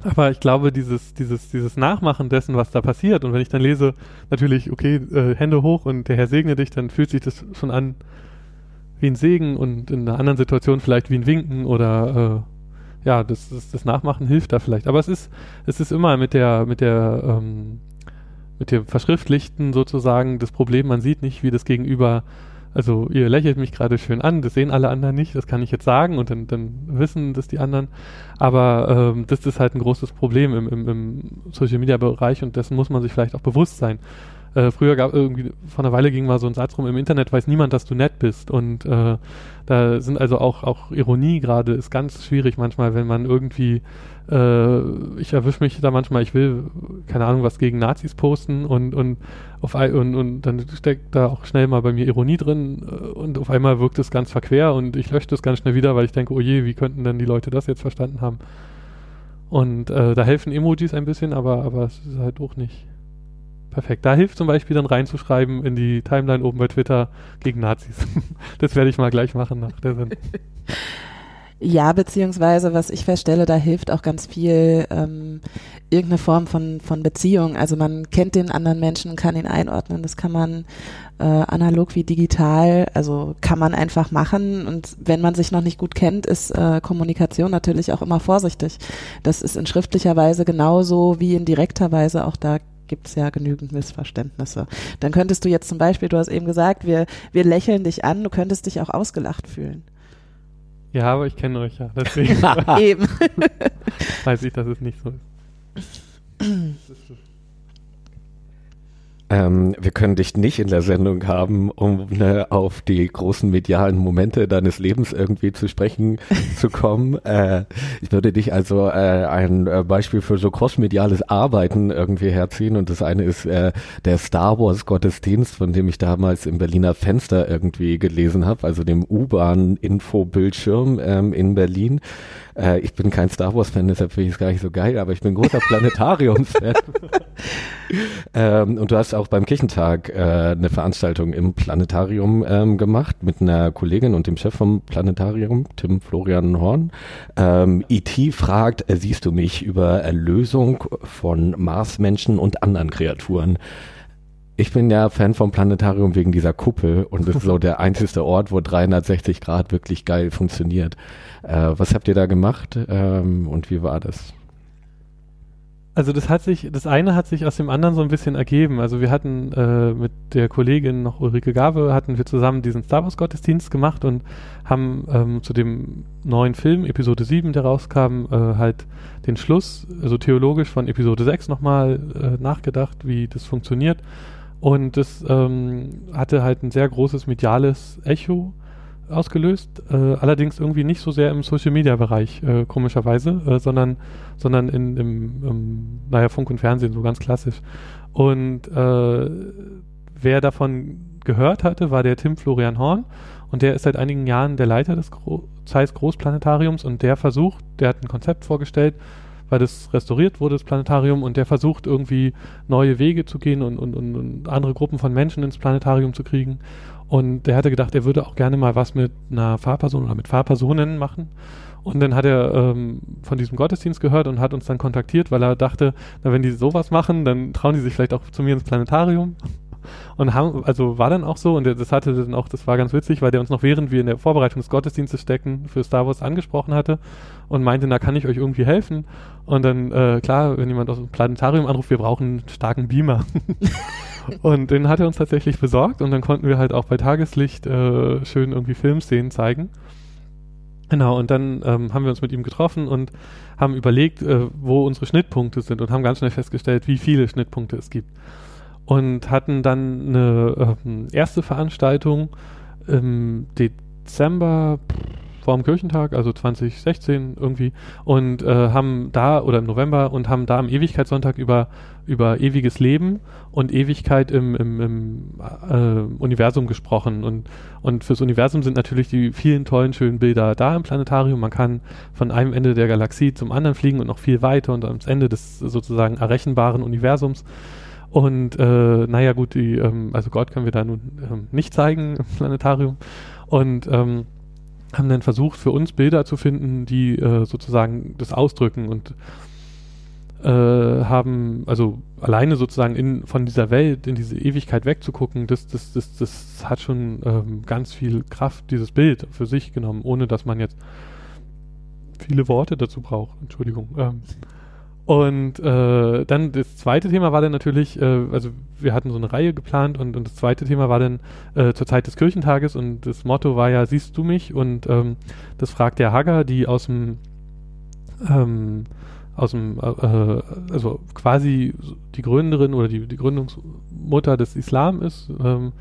aber ich glaube, dieses, dieses, dieses Nachmachen dessen, was da passiert, und wenn ich dann lese, natürlich, okay, äh, Hände hoch und der Herr segne dich, dann fühlt sich das schon an wie ein Segen und in einer anderen Situation vielleicht wie ein Winken oder äh, ja, das, das, das Nachmachen hilft da vielleicht. Aber es ist, es ist immer mit der, mit der, ähm, mit dem Verschriftlichten sozusagen das Problem, man sieht nicht, wie das Gegenüber, also ihr lächelt mich gerade schön an, das sehen alle anderen nicht, das kann ich jetzt sagen und dann, dann wissen das die anderen. Aber ähm, das ist halt ein großes Problem im, im, im Social Media Bereich und dessen muss man sich vielleicht auch bewusst sein. Äh, früher gab irgendwie, vor einer Weile ging mal so ein Satz rum, im Internet weiß niemand, dass du nett bist. Und äh, da sind also auch, auch Ironie gerade, ist ganz schwierig manchmal, wenn man irgendwie, äh, ich erwische mich da manchmal, ich will, keine Ahnung, was gegen Nazis posten und, und, auf, und, und dann steckt da auch schnell mal bei mir Ironie drin äh, und auf einmal wirkt es ganz verquer und ich lösche das ganz schnell wieder, weil ich denke, oh je, wie könnten denn die Leute das jetzt verstanden haben? Und äh, da helfen Emojis ein bisschen, aber, aber es ist halt auch nicht Perfekt. Da hilft zum Beispiel dann reinzuschreiben in die Timeline oben bei Twitter gegen Nazis. <laughs> das werde ich mal gleich machen nach der Sendung.
Ja, beziehungsweise was ich feststelle, da hilft auch ganz viel ähm, irgendeine Form von, von Beziehung. Also man kennt den anderen Menschen, kann ihn einordnen. Das kann man äh, analog wie digital, also kann man einfach machen. Und wenn man sich noch nicht gut kennt, ist äh, Kommunikation natürlich auch immer vorsichtig. Das ist in schriftlicher Weise genauso wie in direkter Weise. Auch da gibt es ja genügend Missverständnisse. Dann könntest du jetzt zum Beispiel, du hast eben gesagt, wir, wir lächeln dich an, du könntest dich auch ausgelacht fühlen.
Ja, aber ich kenne euch ja, deswegen <laughs>
eben. <laughs>
weiß ich, dass es nicht so ist. <clears throat>
Ähm, wir können dich nicht in der Sendung haben, um ne, auf die großen medialen Momente deines Lebens irgendwie zu sprechen <laughs> zu kommen. Äh, ich würde dich also äh, ein äh, Beispiel für so crossmediales Arbeiten irgendwie herziehen und das eine ist äh, der Star Wars Gottesdienst, von dem ich damals im Berliner Fenster irgendwie gelesen habe, also dem U-Bahn-Info-Bildschirm ähm, in Berlin. Äh, ich bin kein Star Wars-Fan, deshalb finde ich es gar nicht so geil, aber ich bin großer Planetariums-Fan. <laughs> ähm, und du hast auch beim Kirchentag äh, eine Veranstaltung im Planetarium ähm, gemacht mit einer Kollegin und dem Chef vom Planetarium, Tim Florian Horn. Ähm, IT fragt, äh, siehst du mich über Erlösung von Marsmenschen und anderen Kreaturen? Ich bin ja Fan vom Planetarium wegen dieser Kuppel und das ist so der einzige Ort, wo 360 Grad wirklich geil funktioniert. Äh, was habt ihr da gemacht ähm, und wie war das?
Also das hat sich, das eine hat sich aus dem anderen so ein bisschen ergeben. Also wir hatten äh, mit der Kollegin noch Ulrike Gabe, hatten wir zusammen diesen Star Wars Gottesdienst gemacht und haben ähm, zu dem neuen Film, Episode 7, der rauskam, äh, halt den Schluss, also theologisch von Episode 6 nochmal äh, nachgedacht, wie das funktioniert. Und das ähm, hatte halt ein sehr großes mediales Echo ausgelöst, äh, allerdings irgendwie nicht so sehr im Social Media Bereich, äh, komischerweise, äh, sondern, sondern in, im, im, naja, Funk und Fernsehen, so ganz klassisch. Und äh, wer davon gehört hatte, war der Tim Florian Horn und der ist seit einigen Jahren der Leiter des Gro Zeiss Großplanetariums und der versucht, der hat ein Konzept vorgestellt, weil das restauriert wurde, das Planetarium, und der versucht irgendwie neue Wege zu gehen und, und, und, andere Gruppen von Menschen ins Planetarium zu kriegen. Und der hatte gedacht, er würde auch gerne mal was mit einer Fahrperson oder mit Fahrpersonen machen. Und dann hat er ähm, von diesem Gottesdienst gehört und hat uns dann kontaktiert, weil er dachte, na, wenn die sowas machen, dann trauen die sich vielleicht auch zu mir ins Planetarium. Und haben, also war dann auch so, und das hatte dann auch, das war ganz witzig, weil der uns noch während wir in der Vorbereitung des Gottesdienstes stecken für Star Wars angesprochen hatte und meinte, na kann ich euch irgendwie helfen? Und dann, äh, klar, wenn jemand aus dem Planetarium anruft, wir brauchen einen starken Beamer. <laughs> und den hat er uns tatsächlich besorgt und dann konnten wir halt auch bei Tageslicht äh, schön irgendwie Filmszenen zeigen. Genau, und dann ähm, haben wir uns mit ihm getroffen und haben überlegt, äh, wo unsere Schnittpunkte sind und haben ganz schnell festgestellt, wie viele Schnittpunkte es gibt. Und hatten dann eine ähm, erste Veranstaltung im Dezember vor dem Kirchentag, also 2016 irgendwie, und äh, haben da, oder im November, und haben da am Ewigkeitssonntag über, über ewiges Leben und Ewigkeit im, im, im äh, Universum gesprochen. Und, und fürs Universum sind natürlich die vielen tollen, schönen Bilder da im Planetarium. Man kann von einem Ende der Galaxie zum anderen fliegen und noch viel weiter und ans Ende des sozusagen errechenbaren Universums. Und äh, naja gut, die, ähm, also Gott können wir da nun ähm, nicht zeigen im <laughs> Planetarium. Und ähm, haben dann versucht, für uns Bilder zu finden, die äh, sozusagen das ausdrücken und äh, haben, also alleine sozusagen in, von dieser Welt in diese Ewigkeit wegzugucken, das, das, das, das hat schon ähm, ganz viel Kraft, dieses Bild für sich genommen, ohne dass man jetzt viele Worte dazu braucht. Entschuldigung. Ähm, und äh, dann das zweite Thema war dann natürlich, äh, also wir hatten so eine Reihe geplant und, und das zweite Thema war dann äh, zur Zeit des Kirchentages und das Motto war ja, siehst du mich? Und ähm, das fragt der Hager, die aus dem ähm, aus dem, äh, also quasi die Gründerin oder die, die Gründungsmutter des Islam ist, ähm,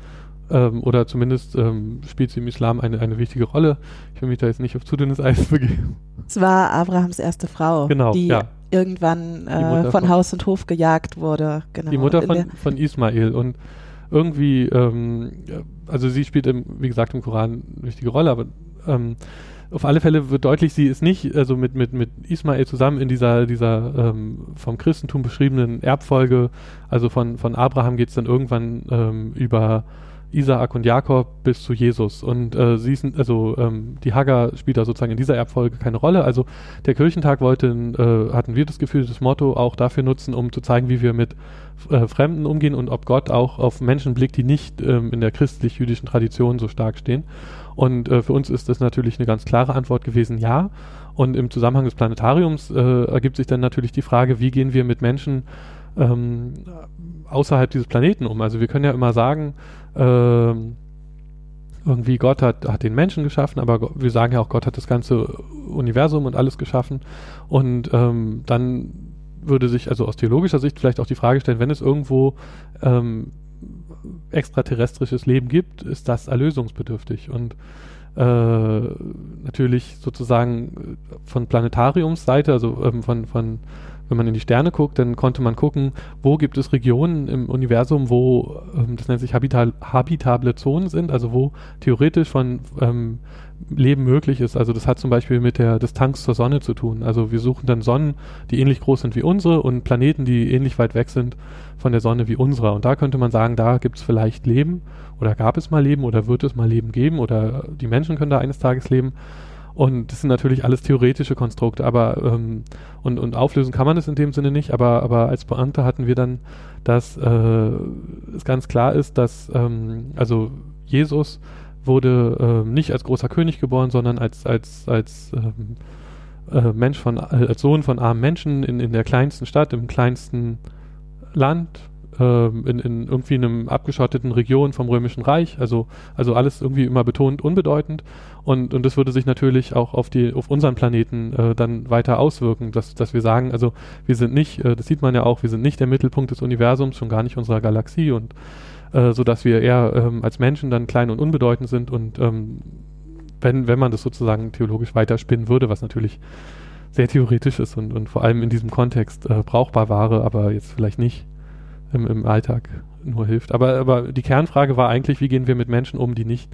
ähm, oder zumindest ähm, spielt sie im Islam eine, eine wichtige Rolle. Ich will mich da jetzt nicht auf zu dünnes Eis begeben.
Es war Abrahams erste Frau,
genau,
die
ja
irgendwann äh, von, von, Haus und Hof gejagt wurde.
Genau. Die Mutter von, von Ismail und irgendwie, ähm, also sie spielt, im, wie gesagt, im Koran eine wichtige Rolle, aber ähm, auf alle Fälle wird deutlich, sie ist nicht also mit, mit, mit Ismael zusammen in dieser, dieser ähm, vom Christentum beschriebenen Erbfolge. Also von, von Abraham geht es dann irgendwann ähm, über Isaak und Jakob bis zu Jesus. Und äh, sie sind, also ähm, die Hagar spielt da sozusagen in dieser Erbfolge keine Rolle. Also der Kirchentag wollte, äh, hatten wir das Gefühl, das Motto auch dafür nutzen, um zu zeigen, wie wir mit äh, Fremden umgehen und ob Gott auch auf Menschen blickt, die nicht ähm, in der christlich-jüdischen Tradition so stark stehen. Und äh, für uns ist das natürlich eine ganz klare Antwort gewesen, ja. Und im Zusammenhang des Planetariums äh, ergibt sich dann natürlich die Frage, wie gehen wir mit Menschen ähm, außerhalb dieses Planeten um? Also wir können ja immer sagen, ähm, irgendwie Gott hat, hat den Menschen geschaffen, aber wir sagen ja auch, Gott hat das ganze Universum und alles geschaffen. Und ähm, dann würde sich also aus theologischer Sicht vielleicht auch die Frage stellen, wenn es irgendwo ähm, extraterrestrisches Leben gibt, ist das erlösungsbedürftig. Und äh, natürlich sozusagen von Planetariumsseite, also ähm, von, von wenn man in die Sterne guckt, dann konnte man gucken, wo gibt es Regionen im Universum, wo, ähm, das nennt sich habital, habitable Zonen sind, also wo theoretisch von ähm, Leben möglich ist. Also das hat zum Beispiel mit der Distanz zur Sonne zu tun. Also wir suchen dann Sonnen, die ähnlich groß sind wie unsere und Planeten, die ähnlich weit weg sind von der Sonne wie unserer. Und da könnte man sagen, da gibt es vielleicht Leben oder gab es mal Leben oder wird es mal Leben geben oder die Menschen können da eines Tages leben. Und das sind natürlich alles theoretische Konstrukte, aber ähm, und, und auflösen kann man es in dem Sinne nicht, aber, aber als Beamte hatten wir dann, dass äh, es ganz klar ist, dass ähm, also Jesus wurde ähm, nicht als großer König geboren, sondern als, als, als ähm, äh, Mensch von, äh, als Sohn von armen Menschen in, in der kleinsten Stadt, im kleinsten Land, äh, in, in irgendwie einem abgeschotteten Region vom Römischen Reich, also, also alles irgendwie immer betont unbedeutend. Und, und das würde sich natürlich auch auf die, auf unseren Planeten äh, dann weiter auswirken, dass, dass wir sagen, also wir sind nicht, äh, das sieht man ja auch, wir sind nicht der Mittelpunkt des Universums, schon gar nicht unserer Galaxie. Und äh, so dass wir eher ähm, als Menschen dann klein und unbedeutend sind und ähm, wenn, wenn man das sozusagen theologisch weiterspinnen würde, was natürlich sehr theoretisch ist und, und vor allem in diesem Kontext äh, brauchbar wäre, aber jetzt vielleicht nicht im, im Alltag nur hilft. Aber, aber die Kernfrage war eigentlich, wie gehen wir mit Menschen um, die nicht,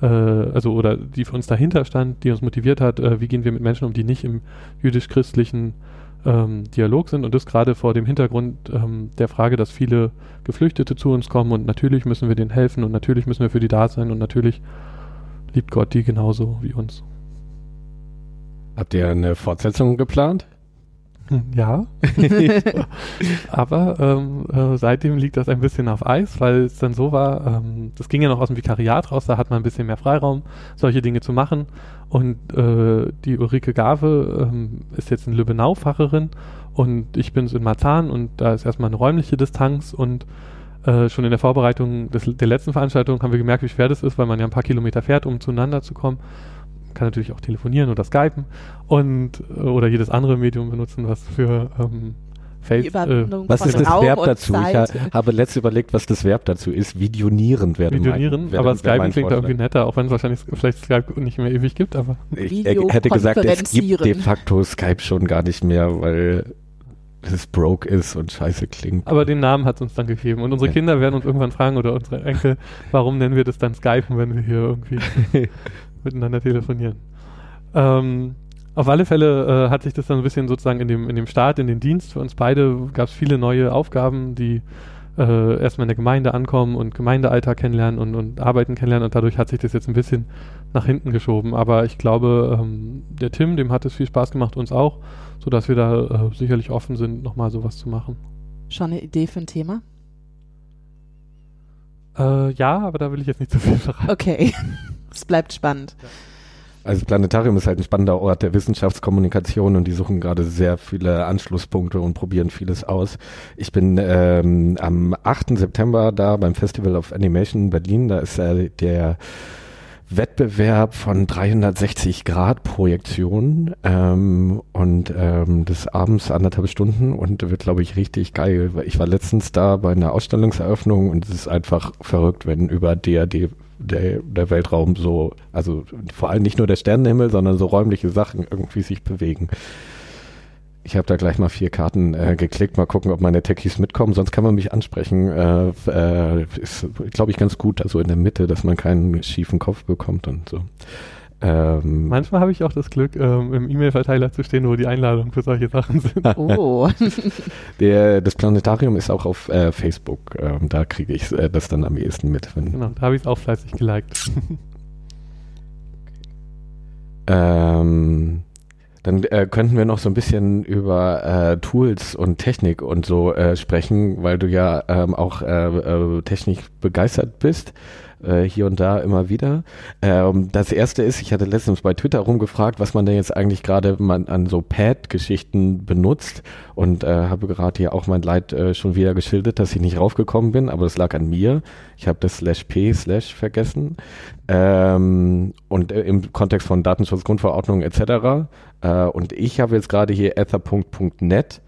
äh, also oder die für uns dahinter stand, die uns motiviert hat, äh, wie gehen wir mit Menschen um, die nicht im jüdisch-christlichen ähm, Dialog sind und das gerade vor dem Hintergrund ähm, der Frage, dass viele Geflüchtete zu uns kommen und natürlich müssen wir denen helfen und natürlich müssen wir für die da sein und natürlich liebt Gott die genauso wie uns.
Habt ihr eine Fortsetzung geplant?
Ja, <laughs> aber ähm, äh, seitdem liegt das ein bisschen auf Eis, weil es dann so war, ähm, das ging ja noch aus dem Vikariat raus, da hat man ein bisschen mehr Freiraum, solche Dinge zu machen. Und äh, die Ulrike Gave ähm, ist jetzt in Lübbenau Facherin und ich bin in Marzahn und da ist erstmal eine räumliche Distanz und äh, schon in der Vorbereitung des, der letzten Veranstaltung haben wir gemerkt, wie schwer das ist, weil man ja ein paar Kilometer fährt, um zueinander zu kommen kann natürlich auch telefonieren oder skypen und äh, oder jedes andere Medium benutzen, was für ähm, Face,
äh, was ist das Raum Verb dazu? Zeit. Ich habe letztens überlegt, was das Verb dazu ist. Videonieren wäre
Videonieren, mein, aber Skypen klingt irgendwie netter, auch wenn es wahrscheinlich vielleicht Skype nicht mehr ewig gibt, aber
ich hätte gesagt, es gibt de facto Skype schon gar nicht mehr, weil es broke ist und scheiße klingt.
Aber den Namen hat es uns dann gegeben. Und unsere ja. Kinder werden uns irgendwann fragen oder unsere Enkel, warum nennen wir das dann Skypen, wenn wir hier irgendwie <laughs> miteinander telefonieren. Ähm, auf alle Fälle äh, hat sich das dann ein bisschen sozusagen in dem, in dem Start, in den Dienst für uns beide, gab es viele neue Aufgaben, die äh, erstmal in der Gemeinde ankommen und Gemeindealltag kennenlernen und, und Arbeiten kennenlernen und dadurch hat sich das jetzt ein bisschen nach hinten geschoben. Aber ich glaube, ähm, der Tim, dem hat es viel Spaß gemacht, uns auch, sodass wir da äh, sicherlich offen sind, nochmal sowas zu machen.
Schon eine Idee für ein Thema?
Äh, ja, aber da will ich jetzt nicht zu viel verraten.
Okay. <laughs> es bleibt spannend.
Also Planetarium ist halt ein spannender Ort der Wissenschaftskommunikation und die suchen gerade sehr viele Anschlusspunkte und probieren vieles aus. Ich bin ähm, am 8. September da beim Festival of Animation in Berlin. Da ist äh, der Wettbewerb von 360 Grad Projektion ähm, und ähm, des abends anderthalb Stunden und wird glaube ich richtig geil. Ich war letztens da bei einer Ausstellungseröffnung und es ist einfach verrückt, wenn über DAD der, der Weltraum so, also vor allem nicht nur der Sternenhimmel, sondern so räumliche Sachen irgendwie sich bewegen. Ich habe da gleich mal vier Karten äh, geklickt, mal gucken, ob meine Techies mitkommen, sonst kann man mich ansprechen. Äh, äh, ist, glaube ich, ganz gut, also in der Mitte, dass man keinen schiefen Kopf bekommt und so.
Ähm, Manchmal habe ich auch das Glück, ähm, im E-Mail-Verteiler zu stehen, wo die Einladungen für solche Sachen sind. <laughs>
Oh.
Der, das Planetarium ist auch auf äh, Facebook. Ähm, da kriege ich äh, das dann am ehesten mit.
genau, da habe ich es auch fleißig geliked. <laughs>
ähm, dann äh, könnten wir noch so ein bisschen über äh, Tools und Technik und so äh, sprechen, weil du ja ähm, auch äh, äh, technisch begeistert bist äh, hier und da immer wieder. Ähm, das erste ist, ich hatte letztens bei Twitter rumgefragt, was man denn jetzt eigentlich gerade an so Pad-Geschichten benutzt und äh, habe gerade hier auch mein Leid äh, schon wieder geschildert, dass ich nicht raufgekommen bin, aber das lag an mir. Ich habe das slash p slash vergessen. Ähm, und äh, im Kontext von Datenschutzgrundverordnung etc. Äh, und ich habe jetzt gerade hier ether.net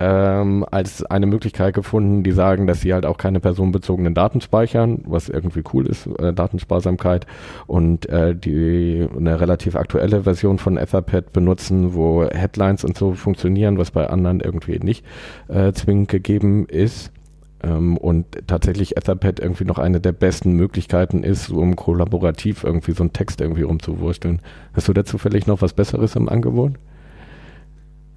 ähm, als eine Möglichkeit gefunden, die sagen, dass sie halt auch keine personenbezogenen Daten speichern, was irgendwie cool ist, äh, Datensparsamkeit und äh, die eine relativ aktuelle Version von Etherpad benutzen, wo Headlines und so funktionieren, was bei anderen irgendwie nicht äh, zwingend gegeben ist. Ähm, und tatsächlich Etherpad irgendwie noch eine der besten Möglichkeiten ist, um kollaborativ irgendwie so einen Text irgendwie rumzuwursteln. Hast du da zufällig noch was Besseres im Angebot?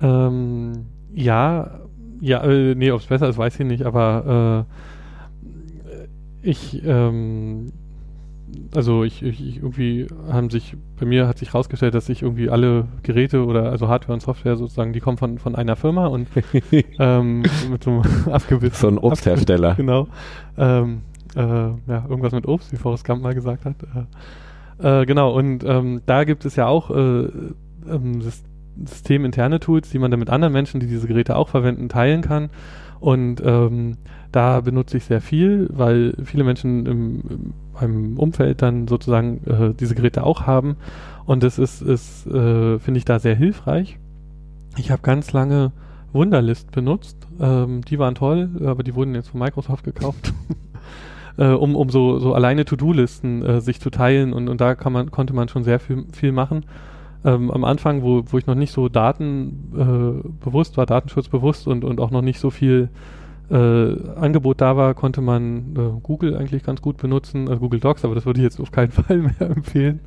Ähm ja, ja, äh, nee, ob es besser ist, weiß ich nicht, aber äh, ich, ähm, also ich, ich, ich, irgendwie haben sich, bei mir hat sich rausgestellt, dass ich irgendwie alle Geräte oder also Hardware und Software sozusagen, die kommen von, von einer Firma und <laughs> ähm, mit so einem <laughs> abgewissen.
So ein Obsthersteller.
Genau. Ähm, äh, ja, irgendwas mit Obst, wie Forrest Gump mal gesagt hat. Äh, äh, genau, und ähm, da gibt es ja auch äh, ähm, systeminterne Tools, die man dann mit anderen Menschen, die diese Geräte auch verwenden, teilen kann. Und ähm, da benutze ich sehr viel, weil viele Menschen im, meinem Umfeld dann sozusagen äh, diese Geräte auch haben. Und das ist, ist äh, finde ich, da sehr hilfreich. Ich habe ganz lange Wunderlist benutzt. Ähm, die waren toll, aber die wurden jetzt von Microsoft gekauft. <laughs> äh, um, um so, so alleine To-Do-Listen äh, sich zu teilen und, und da man, konnte man schon sehr viel, viel machen. Ähm, am Anfang, wo, wo ich noch nicht so datenbewusst äh, war, datenschutzbewusst und, und auch noch nicht so viel äh, Angebot da war, konnte man äh, Google eigentlich ganz gut benutzen, also Google Docs, aber das würde ich jetzt auf keinen <laughs> Fall mehr empfehlen.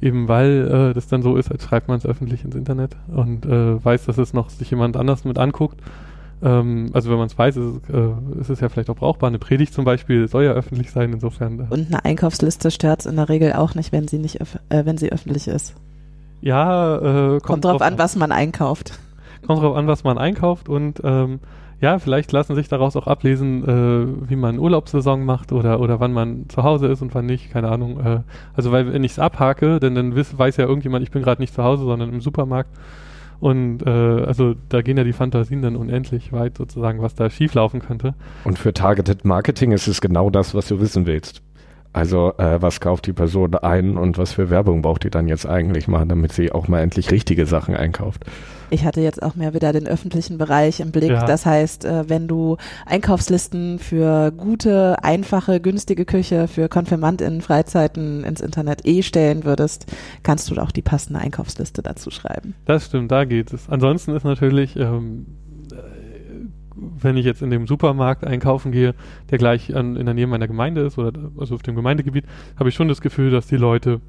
Eben weil äh, das dann so ist, als schreibt man es öffentlich ins Internet und äh, weiß, dass es noch sich jemand anders mit anguckt. Ähm, also wenn man es weiß, ist, äh, ist, es ja vielleicht auch brauchbar. Eine Predigt zum Beispiel soll ja öffentlich sein, insofern.
Äh. Und eine Einkaufsliste stört es in der Regel auch nicht, wenn sie nicht wenn sie öffentlich ist.
Ja,
äh, kommt, kommt drauf an, was man einkauft.
Kommt drauf an, was man einkauft und ähm, ja, vielleicht lassen sich daraus auch ablesen, äh, wie man Urlaubssaison macht oder, oder wann man zu Hause ist und wann nicht, keine Ahnung. Äh, also weil wenn ich es abhake, denn dann wiss, weiß ja irgendjemand, ich bin gerade nicht zu Hause, sondern im Supermarkt. Und äh, also da gehen ja die Fantasien dann unendlich weit sozusagen, was da schieflaufen könnte.
Und für Targeted Marketing ist es genau das, was du wissen willst. Also äh, was kauft die Person ein und was für Werbung braucht die dann jetzt eigentlich mal, damit sie auch mal endlich richtige Sachen einkauft.
Ich hatte jetzt auch mehr wieder den öffentlichen Bereich im Blick. Ja. Das heißt, äh, wenn du Einkaufslisten für gute, einfache, günstige Küche für KonfirmandInnen Freizeiten ins Internet eh stellen würdest, kannst du auch die passende Einkaufsliste dazu schreiben.
Das stimmt, da geht es. Ansonsten ist natürlich ähm, wenn ich jetzt in dem Supermarkt einkaufen gehe, der gleich an, in der Nähe meiner Gemeinde ist oder also auf dem Gemeindegebiet, habe ich schon das Gefühl, dass die Leute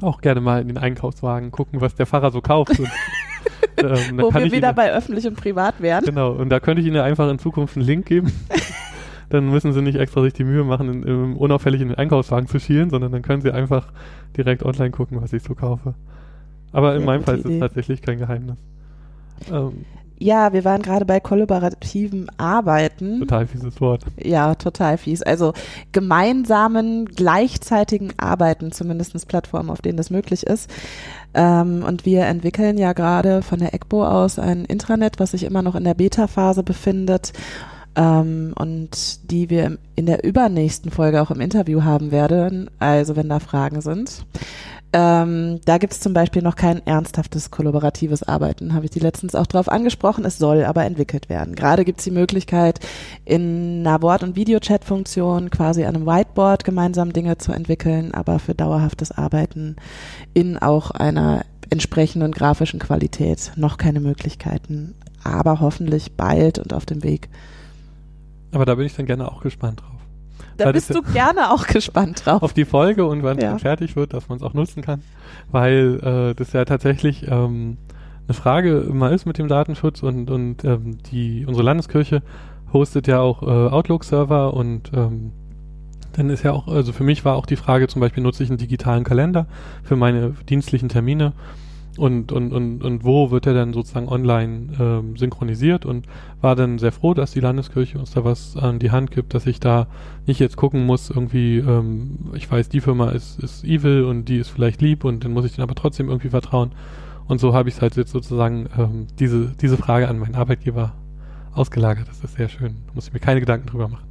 auch gerne mal in den Einkaufswagen gucken, was der Fahrer so kauft. Und, <laughs>
ähm, Wo wir wieder Ihnen, bei öffentlich und privat werden.
Genau, und da könnte ich Ihnen einfach in Zukunft einen Link geben. <laughs> dann müssen Sie nicht extra sich die Mühe machen, in, in, unauffällig in den Einkaufswagen zu schielen, sondern dann können Sie einfach direkt online gucken, was ich so kaufe. Aber in ja, meinem Fall ist es tatsächlich kein Geheimnis.
Ähm, ja, wir waren gerade bei kollaborativen Arbeiten.
Total fieses Wort.
Ja, total fies. Also gemeinsamen, gleichzeitigen Arbeiten, zumindest Plattformen, auf denen das möglich ist. Ähm, und wir entwickeln ja gerade von der ECBO aus ein Intranet, was sich immer noch in der Beta-Phase befindet. Ähm, und die wir in der übernächsten Folge auch im Interview haben werden, also wenn da Fragen sind. Ähm, da gibt es zum Beispiel noch kein ernsthaftes kollaboratives Arbeiten, habe ich die letztens auch drauf angesprochen. Es soll aber entwickelt werden. Gerade gibt es die Möglichkeit, in einer Wort- und Videochat-Funktion quasi an einem Whiteboard gemeinsam Dinge zu entwickeln, aber für dauerhaftes Arbeiten in auch einer entsprechenden grafischen Qualität noch keine Möglichkeiten, aber hoffentlich bald und auf dem Weg.
Aber da bin ich dann gerne auch gespannt drauf.
Da bist du gerne auch <laughs> gespannt drauf.
Auf die Folge und wann ja. es fertig wird, dass man es auch nutzen kann. Weil äh, das ja tatsächlich ähm, eine Frage immer ist mit dem Datenschutz und, und ähm, die unsere Landeskirche hostet ja auch äh, Outlook-Server und ähm, dann ist ja auch, also für mich war auch die Frage, zum Beispiel nutze ich einen digitalen Kalender für meine dienstlichen Termine und, und, und, und wo wird er dann sozusagen online ähm, synchronisiert und war dann sehr froh, dass die Landeskirche uns da was an die Hand gibt, dass ich da nicht jetzt gucken muss, irgendwie, ähm, ich weiß, die Firma ist, ist evil und die ist vielleicht lieb und dann muss ich denen aber trotzdem irgendwie vertrauen. Und so habe ich es halt jetzt sozusagen ähm, diese, diese Frage an meinen Arbeitgeber ausgelagert. Das ist sehr schön. Da muss ich mir keine Gedanken drüber machen.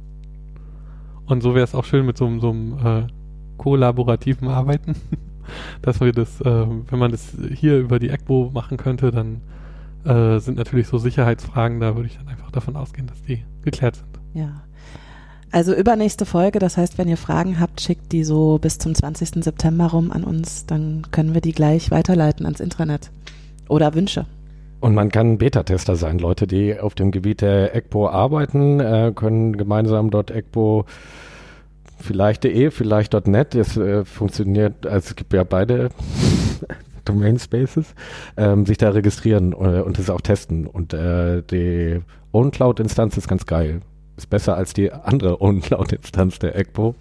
Und so wäre es auch schön mit so, so einem äh, kollaborativen Arbeiten. <laughs> dass wir das, äh, wenn man das hier über die ECBO machen könnte, dann äh, sind natürlich so Sicherheitsfragen, da würde ich dann einfach davon ausgehen, dass die geklärt sind.
Ja. Also übernächste Folge, das heißt, wenn ihr Fragen habt, schickt die so bis zum 20. September rum an uns, dann können wir die gleich weiterleiten ans Intranet. Oder Wünsche.
Und man kann Beta-Tester sein. Leute, die auf dem Gebiet der ECBO arbeiten, äh, können gemeinsam dort Vielleicht.de, vielleicht.net. Es äh, funktioniert, also es gibt ja beide <laughs> Domain Spaces, ähm, sich da registrieren äh, und das auch testen. Und äh, die OwnCloud-Instanz ist ganz geil. Ist besser als die andere OwnCloud-Instanz der ECPO.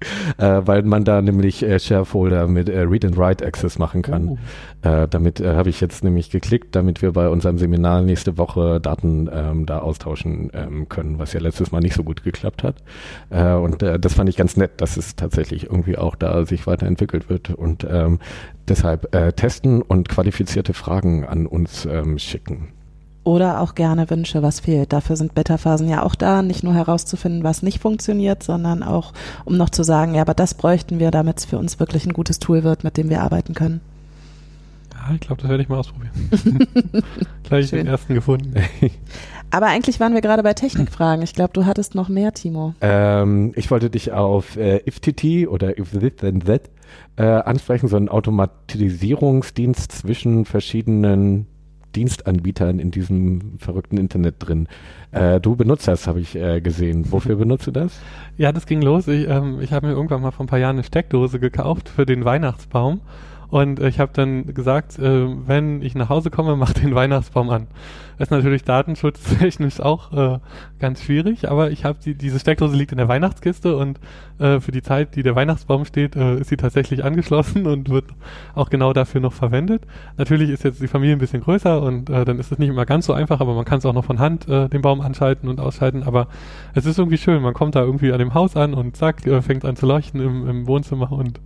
<laughs> äh, weil man da nämlich äh, Sharefolder mit äh, Read and Write Access machen kann.
Oh.
Äh, damit äh, habe ich jetzt nämlich geklickt, damit wir bei unserem Seminar nächste Woche Daten ähm, da austauschen ähm, können, was ja letztes Mal nicht so gut geklappt hat. Äh, und äh, das fand ich ganz nett, dass es tatsächlich irgendwie auch da sich weiterentwickelt wird und ähm, deshalb testen und qualifizierte Fragen an uns ähm, schicken.
Oder auch gerne Wünsche, was fehlt. Dafür sind Beta-Phasen ja auch da, nicht nur herauszufinden, was nicht funktioniert, sondern auch, um noch zu sagen, ja, aber das bräuchten wir, damit es für uns wirklich ein gutes Tool wird, mit dem wir arbeiten können.
Ja, ich glaube, das werde ich mal ausprobieren. <laughs> Gleich
Schön.
den ersten gefunden. <laughs>
Aber eigentlich waren wir gerade bei Technikfragen. Ich glaube, du hattest noch mehr, Timo.
Ähm, ich wollte dich auf äh, IFTT oder If This Then That äh, ansprechen, so ein Automatisierungsdienst zwischen verschiedenen Dienstanbietern in diesem verrückten Internet drin. Äh, du benutzt das, habe ich äh, gesehen. Wofür <laughs> benutzt du das?
Ja, das ging los. Ich, ähm, ich habe mir irgendwann mal vor ein paar Jahren eine Steckdose gekauft für den Weihnachtsbaum. Und äh, ich habe dann gesagt, äh, wenn ich nach Hause komme, <laughs> mach den Weihnachtsbaum an. Das ist natürlich datenschutztechnisch auch äh, ganz schwierig, aber ich habe die, diese Steckdose liegt in der Weihnachtskiste und äh, für die Zeit, die der Weihnachtsbaum steht, äh, ist sie tatsächlich angeschlossen <laughs> und wird auch genau dafür noch verwendet. Natürlich ist jetzt die Familie ein bisschen größer und äh, dann ist es nicht immer ganz so einfach, aber man kann es auch noch von Hand den Baum anschalten und ausschalten. Aber es ist irgendwie schön, man kommt da irgendwie an dem Haus an und zack, fängt an zu leuchten im, im Wohnzimmer und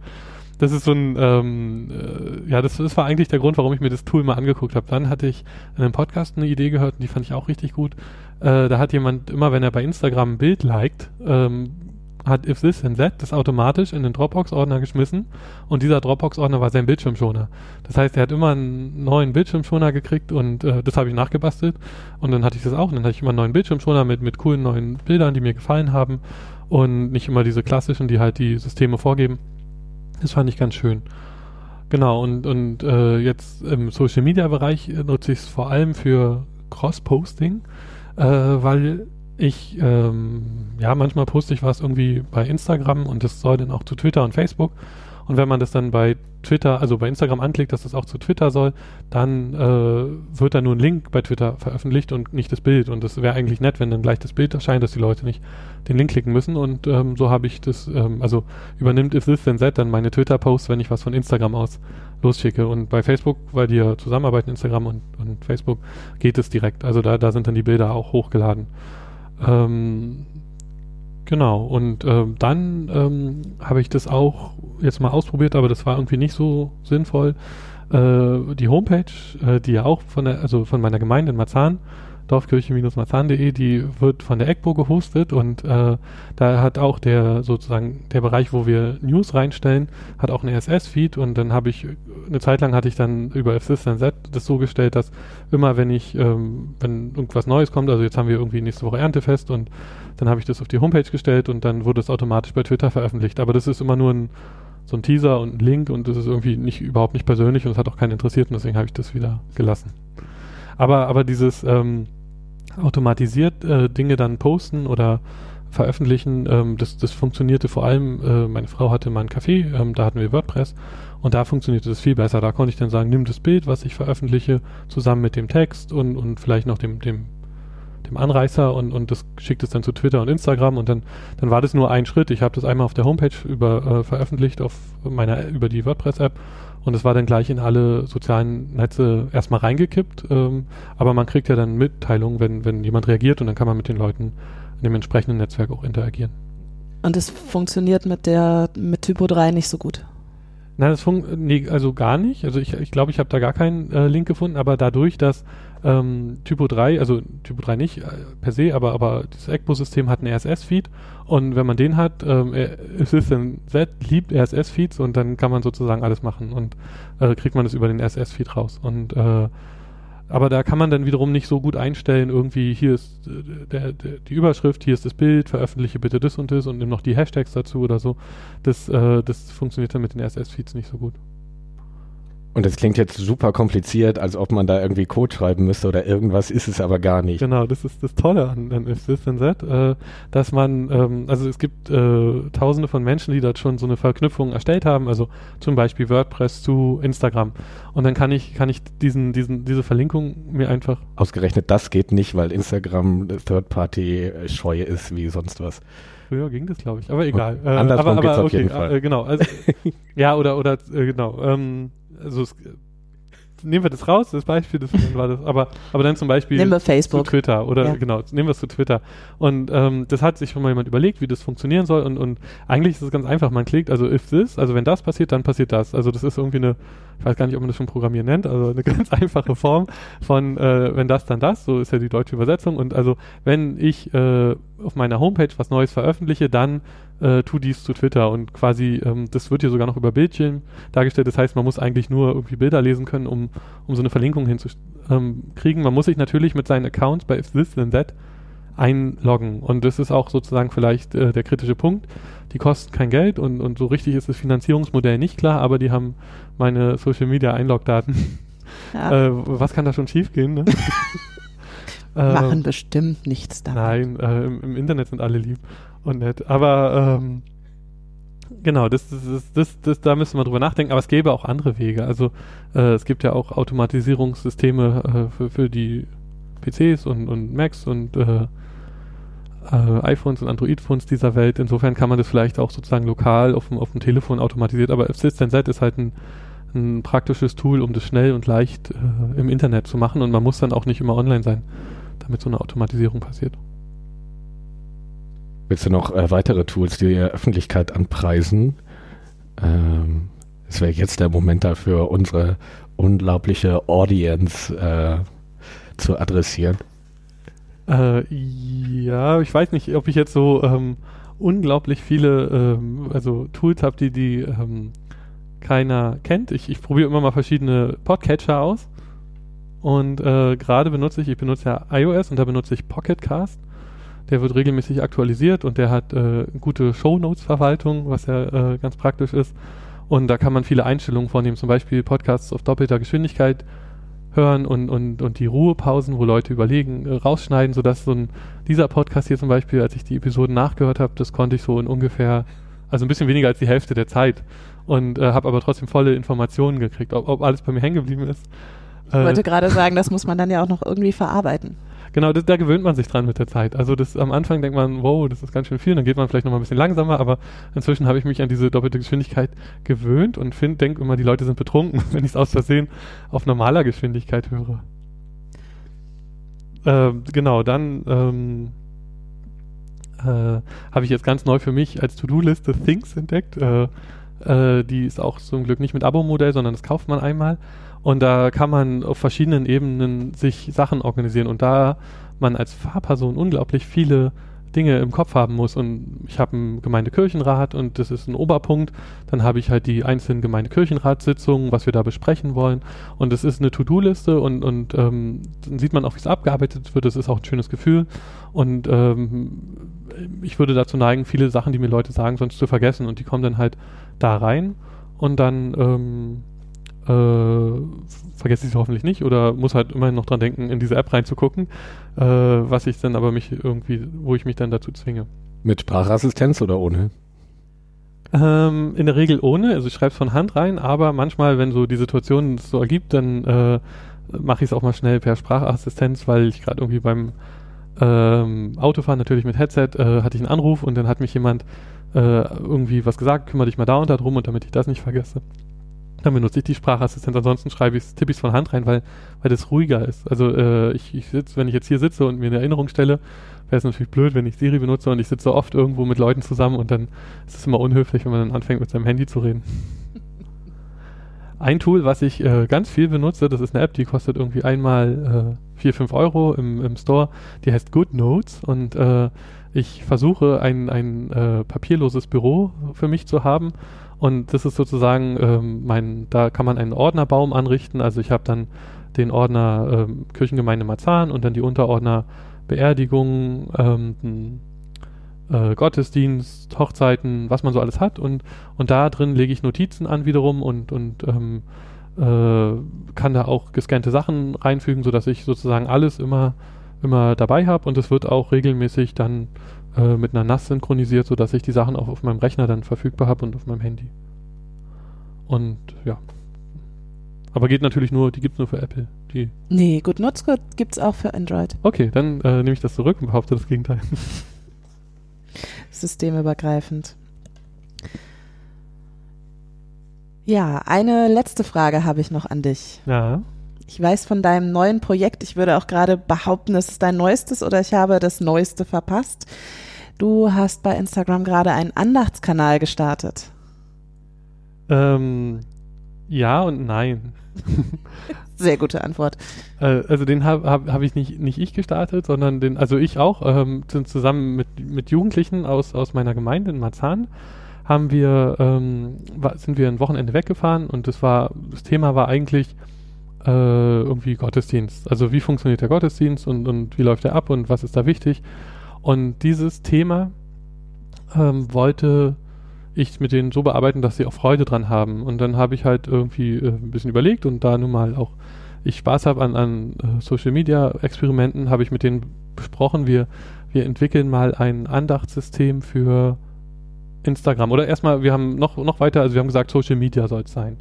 das ist so ein, ähm, äh, ja, das, das war eigentlich der Grund, warum ich mir das Tool mal angeguckt habe. Dann hatte ich in einem Podcast eine Idee gehört und die fand ich auch richtig gut. Äh, da hat jemand immer, wenn er bei Instagram ein Bild liked, ähm, hat if this and that das automatisch in den Dropbox-Ordner geschmissen und dieser Dropbox-Ordner war sein Bildschirmschoner. Das heißt, er hat immer einen neuen Bildschirmschoner gekriegt und äh, das habe ich nachgebastelt und dann hatte ich das auch und dann hatte ich immer einen neuen Bildschirmschoner mit, mit coolen neuen Bildern, die mir gefallen haben und nicht immer diese klassischen, die halt die Systeme vorgeben. Das fand ich ganz schön. Genau, und, und äh, jetzt im Social Media Bereich äh, nutze ich es vor allem für Cross-Posting, äh, weil ich, ähm, ja, manchmal poste ich was irgendwie bei Instagram und das soll dann auch zu Twitter und Facebook. Und wenn man das dann bei Twitter, also bei Instagram anklickt, dass das auch zu Twitter soll, dann äh, wird da nur ein Link bei Twitter veröffentlicht und nicht das Bild. Und das wäre eigentlich nett, wenn dann gleich das Bild erscheint, dass die Leute nicht den Link klicken müssen. Und ähm, so habe ich das, ähm, also übernimmt If This Then That dann meine Twitter-Posts, wenn ich was von Instagram aus losschicke. Und bei Facebook, weil die ja zusammenarbeiten, Instagram und, und Facebook, geht es direkt. Also da, da sind dann die Bilder auch hochgeladen. Ähm, Genau, und ähm, dann ähm, habe ich das auch jetzt mal ausprobiert, aber das war irgendwie nicht so sinnvoll. Äh, die Homepage, äh, die ja auch von der, also von meiner Gemeinde in Marzahn, dorfkirche-marzahn.de, die wird von der EGBO gehostet und äh, da hat auch der sozusagen der Bereich, wo wir News reinstellen, hat auch einen RSS-Feed und dann habe ich eine Zeit lang hatte ich dann über F-System-Z das so gestellt, dass immer wenn ich, ähm, wenn irgendwas Neues kommt, also jetzt haben wir irgendwie nächste Woche Erntefest und dann habe ich das auf die Homepage gestellt und dann wurde es automatisch bei Twitter veröffentlicht. Aber das ist immer nur ein so ein Teaser und ein Link und das ist irgendwie nicht überhaupt nicht persönlich und es hat auch keinen interessiert und deswegen habe ich das wieder gelassen. Aber aber dieses ähm, automatisiert äh, Dinge dann posten oder veröffentlichen, ähm, das, das funktionierte vor allem, äh, meine Frau hatte mal einen Café, ähm, da hatten wir WordPress und da funktionierte das viel besser. Da konnte ich dann sagen, nimm das Bild, was ich veröffentliche, zusammen mit dem Text und, und vielleicht noch dem, dem, dem Anreißer und, und das schickt es dann zu Twitter und Instagram und dann, dann war das nur ein Schritt. Ich habe das einmal auf der Homepage über, äh, veröffentlicht auf meiner, über die WordPress-App und es war dann gleich in alle sozialen Netze erstmal reingekippt. Ähm, aber man kriegt ja dann Mitteilungen, wenn, wenn jemand reagiert und dann kann man mit den Leuten in dem entsprechenden Netzwerk auch interagieren.
Und es funktioniert mit der mit Typo 3 nicht so gut.
Nein, das funkt nee, also gar nicht. Also ich glaube, ich, glaub, ich habe da gar keinen äh, Link gefunden, aber dadurch, dass ähm, Typo 3, also Typo 3 nicht äh, per se, aber, aber das ECBO-System hat einen RSS-Feed und wenn man den hat, ähm, System Z liebt RSS-Feeds und dann kann man sozusagen alles machen und äh, kriegt man das über den RSS-Feed raus. Und äh, aber da kann man dann wiederum nicht so gut einstellen, irgendwie hier ist äh, der, der, die Überschrift, hier ist das Bild, veröffentliche bitte das und das und nimm noch die Hashtags dazu oder so. Das, äh, das funktioniert dann mit den RSS-Feeds nicht so gut.
Und das klingt jetzt super kompliziert, als ob man da irgendwie Code schreiben müsste oder irgendwas, ist es aber gar nicht.
Genau, das ist das Tolle an, an If This Then That, äh, dass man, ähm, also es gibt äh, tausende von Menschen, die dort schon so eine Verknüpfung erstellt haben, also zum Beispiel WordPress zu Instagram. Und dann kann ich, kann ich diesen, diesen, diese Verlinkung mir einfach.
Ausgerechnet das geht nicht, weil Instagram Third-Party-scheu ist wie sonst was.
früher ging das, glaube ich, aber egal.
Äh, Andersrum
aber, aber
auf
okay,
jeden Fall.
Äh, genau. Also, <laughs> ja, oder, oder, äh, genau. Ähm, also es, nehmen wir das raus, das Beispiel, das <laughs> war das, aber, aber dann zum Beispiel
nehmen wir Facebook.
zu Twitter oder
Ja.
genau, nehmen wir es zu Twitter. Und ähm, das hat sich schon mal jemand überlegt, wie das funktionieren soll und, und eigentlich ist es ganz einfach, man klickt, also if this, also wenn das passiert, dann passiert das. Also das ist irgendwie eine, ich weiß gar nicht, ob man das schon Programmieren nennt, also eine <laughs> ganz einfache Form von äh, wenn das, dann das, so ist ja die deutsche Übersetzung und also wenn ich äh, auf meiner Homepage was Neues veröffentliche, dann äh, tu dies zu Twitter und quasi, ähm, das wird hier sogar noch über Bildschirm dargestellt. Das heißt, man muss eigentlich nur irgendwie Bilder lesen können, um, um so eine Verlinkung hinzukriegen. Ähm, man muss sich natürlich mit seinen Accounts bei If This Then That einloggen und das ist auch sozusagen vielleicht äh, der kritische Punkt. Die kosten kein Geld und, und so richtig ist das Finanzierungsmodell nicht klar, aber die haben meine Social Media Einlogdaten.
Ja, <laughs>
Äh, was kann da schon schiefgehen? Ne? <laughs>
machen
Ähm,
bestimmt nichts damit.
Nein, äh, im, im Internet sind alle lieb und nett. Aber ähm, genau, das, das, das, das, da müssen wir drüber nachdenken. Aber es gäbe auch andere Wege. Also äh, es gibt ja auch Automatisierungssysteme äh, für, für die PCs und, und Macs und äh, iPhones und Android-Phones dieser Welt. Insofern kann man das vielleicht auch sozusagen lokal auf dem, auf dem Telefon automatisiert. Aber Assistant Z ist halt ein, ein praktisches Tool, um das schnell und leicht äh, im Internet zu machen. Und man muss dann auch nicht immer online sein, damit so eine Automatisierung passiert.
Willst du noch äh, weitere Tools, die der Öffentlichkeit anpreisen? Ähm, es wäre jetzt der Moment dafür, unsere unglaubliche Audience äh, zu adressieren.
Äh, ja, ich weiß nicht, ob ich jetzt so ähm, unglaublich viele ähm, also Tools habe, die, die ähm, keiner kennt. Ich, ich probiere immer mal verschiedene Podcatcher aus. Und äh, gerade benutze ich, ich benutze ja iOS und da benutze ich Pocketcast. Der wird regelmäßig aktualisiert und der hat äh, gute Shownotes-Verwaltung, was ja äh, ganz praktisch ist. Und da kann man viele Einstellungen vornehmen, zum Beispiel Podcasts auf doppelter Geschwindigkeit hören und, und, und die Ruhepausen, wo Leute überlegen, äh, rausschneiden, sodass so ein, dieser Podcast hier zum Beispiel, als ich die Episoden nachgehört habe, das konnte ich so in ungefähr, also ein bisschen weniger als die Hälfte der Zeit und äh, habe aber trotzdem volle Informationen gekriegt, ob, ob alles bei mir hängen geblieben ist.
Ich wollte gerade sagen, das muss man dann ja auch noch irgendwie verarbeiten.
Genau, das, da gewöhnt man sich dran mit der Zeit. Also das am Anfang denkt man, wow, das ist ganz schön viel, dann geht man vielleicht noch mal ein bisschen langsamer, aber inzwischen habe ich mich an diese doppelte Geschwindigkeit gewöhnt und denke immer, die Leute sind betrunken, <laughs> wenn ich es aus Versehen auf normaler Geschwindigkeit höre. Ähm, genau, dann ähm, äh, habe ich jetzt ganz neu für mich als To-Do-Liste Things entdeckt. Äh, äh, die ist auch zum Glück nicht mit Abo-Modell, sondern das kauft man einmal. Und da kann man auf verschiedenen Ebenen sich Sachen organisieren. Und da man als Fahrperson unglaublich viele Dinge im Kopf haben muss. Und ich habe einen Gemeindekirchenrat und das ist ein Oberpunkt, dann habe ich halt die einzelnen Gemeindekirchenratssitzungen, was wir da besprechen wollen. Und es ist eine To-Do-Liste und, und ähm, dann sieht man auch, wie es abgearbeitet wird, das ist auch ein schönes Gefühl. Und ähm, ich würde dazu neigen, viele Sachen, die mir Leute sagen, sonst zu vergessen. Und die kommen dann halt da rein. Und dann ähm, äh, vergesse ich sie hoffentlich nicht oder muss halt immerhin noch dran denken, in diese App reinzugucken, äh, was ich dann aber mich irgendwie, wo ich mich dann dazu zwinge.
Mit Sprachassistenz oder ohne?
Ähm, in der Regel ohne, also ich schreibe es von Hand rein, aber manchmal, wenn so die Situation es so ergibt, dann äh, mache ich es auch mal schnell per Sprachassistenz, weil ich gerade irgendwie beim ähm, Autofahren natürlich mit Headset äh, hatte ich einen Anruf und dann hat mich jemand äh, irgendwie was gesagt, kümmere dich mal da und da drum und damit ich das nicht vergesse. Dann benutze ich die Sprachassistenz, ansonsten schreibe ich tippe ich es von Hand rein, weil, weil das ruhiger ist. Also äh, ich, ich sitze, wenn ich jetzt hier sitze und mir eine Erinnerung stelle, wäre es natürlich blöd, wenn ich Siri benutze und ich sitze oft irgendwo mit Leuten zusammen und dann ist es immer unhöflich, wenn man dann anfängt mit seinem Handy zu reden. Ein Tool, was ich äh, ganz viel benutze, das ist eine App, die kostet irgendwie einmal äh, 4, 5 Euro im, im Store. Die heißt GoodNotes und äh, ich versuche ein, ein äh, papierloses Büro für mich zu haben und das ist sozusagen ähm, mein, da kann man einen Ordnerbaum anrichten. Also ich habe dann den Ordner ähm, Kirchengemeinde Marzahn und dann die Unterordner Beerdigung, ähm, äh, Gottesdienst, Hochzeiten, was man so alles hat und, und da drin lege ich Notizen an wiederum und, und ähm, äh, kann da auch gescannte Sachen reinfügen, sodass ich sozusagen alles immer, immer dabei habe und es wird auch regelmäßig dann äh, mit einer NAS synchronisiert, sodass ich die Sachen auch auf meinem Rechner dann verfügbar habe und auf meinem Handy. Und ja. Aber geht natürlich nur, die gibt es nur für Apple. Die.
Nee, gut, Nutzcode gibt's auch für Android.
Okay, dann äh, nehme ich das zurück und behaupte das Gegenteil. <laughs>
systemübergreifend. Ja, eine letzte Frage habe ich noch an dich.
Ja.
Ich weiß von deinem neuen Projekt, ich würde auch gerade behaupten, es ist dein neuestes oder ich habe das neueste verpasst. Du hast bei Instagram gerade einen Andachtskanal gestartet.
Ähm, ja und nein. <laughs>
Sehr gute Antwort.
Äh, also den habe hab, hab ich nicht, nicht ich gestartet, sondern den, also ich auch, ähm, zusammen mit, mit Jugendlichen aus, aus meiner Gemeinde in Marzahn haben wir, ähm, sind wir ein Wochenende weggefahren und das war, das Thema war eigentlich äh, irgendwie Gottesdienst. Also wie funktioniert der Gottesdienst und, und wie läuft er ab und was ist da wichtig? Und dieses Thema ähm, wollte ich mit denen so bearbeiten, dass sie auch Freude dran haben. Und dann habe ich halt irgendwie äh, ein bisschen überlegt und da nun mal auch ich Spaß habe an, an äh, Social Media Experimenten, habe ich mit denen besprochen, wir, wir entwickeln mal ein Andachtssystem für Instagram. Oder erstmal, wir haben noch, noch weiter, also wir haben gesagt, Social Media soll es sein.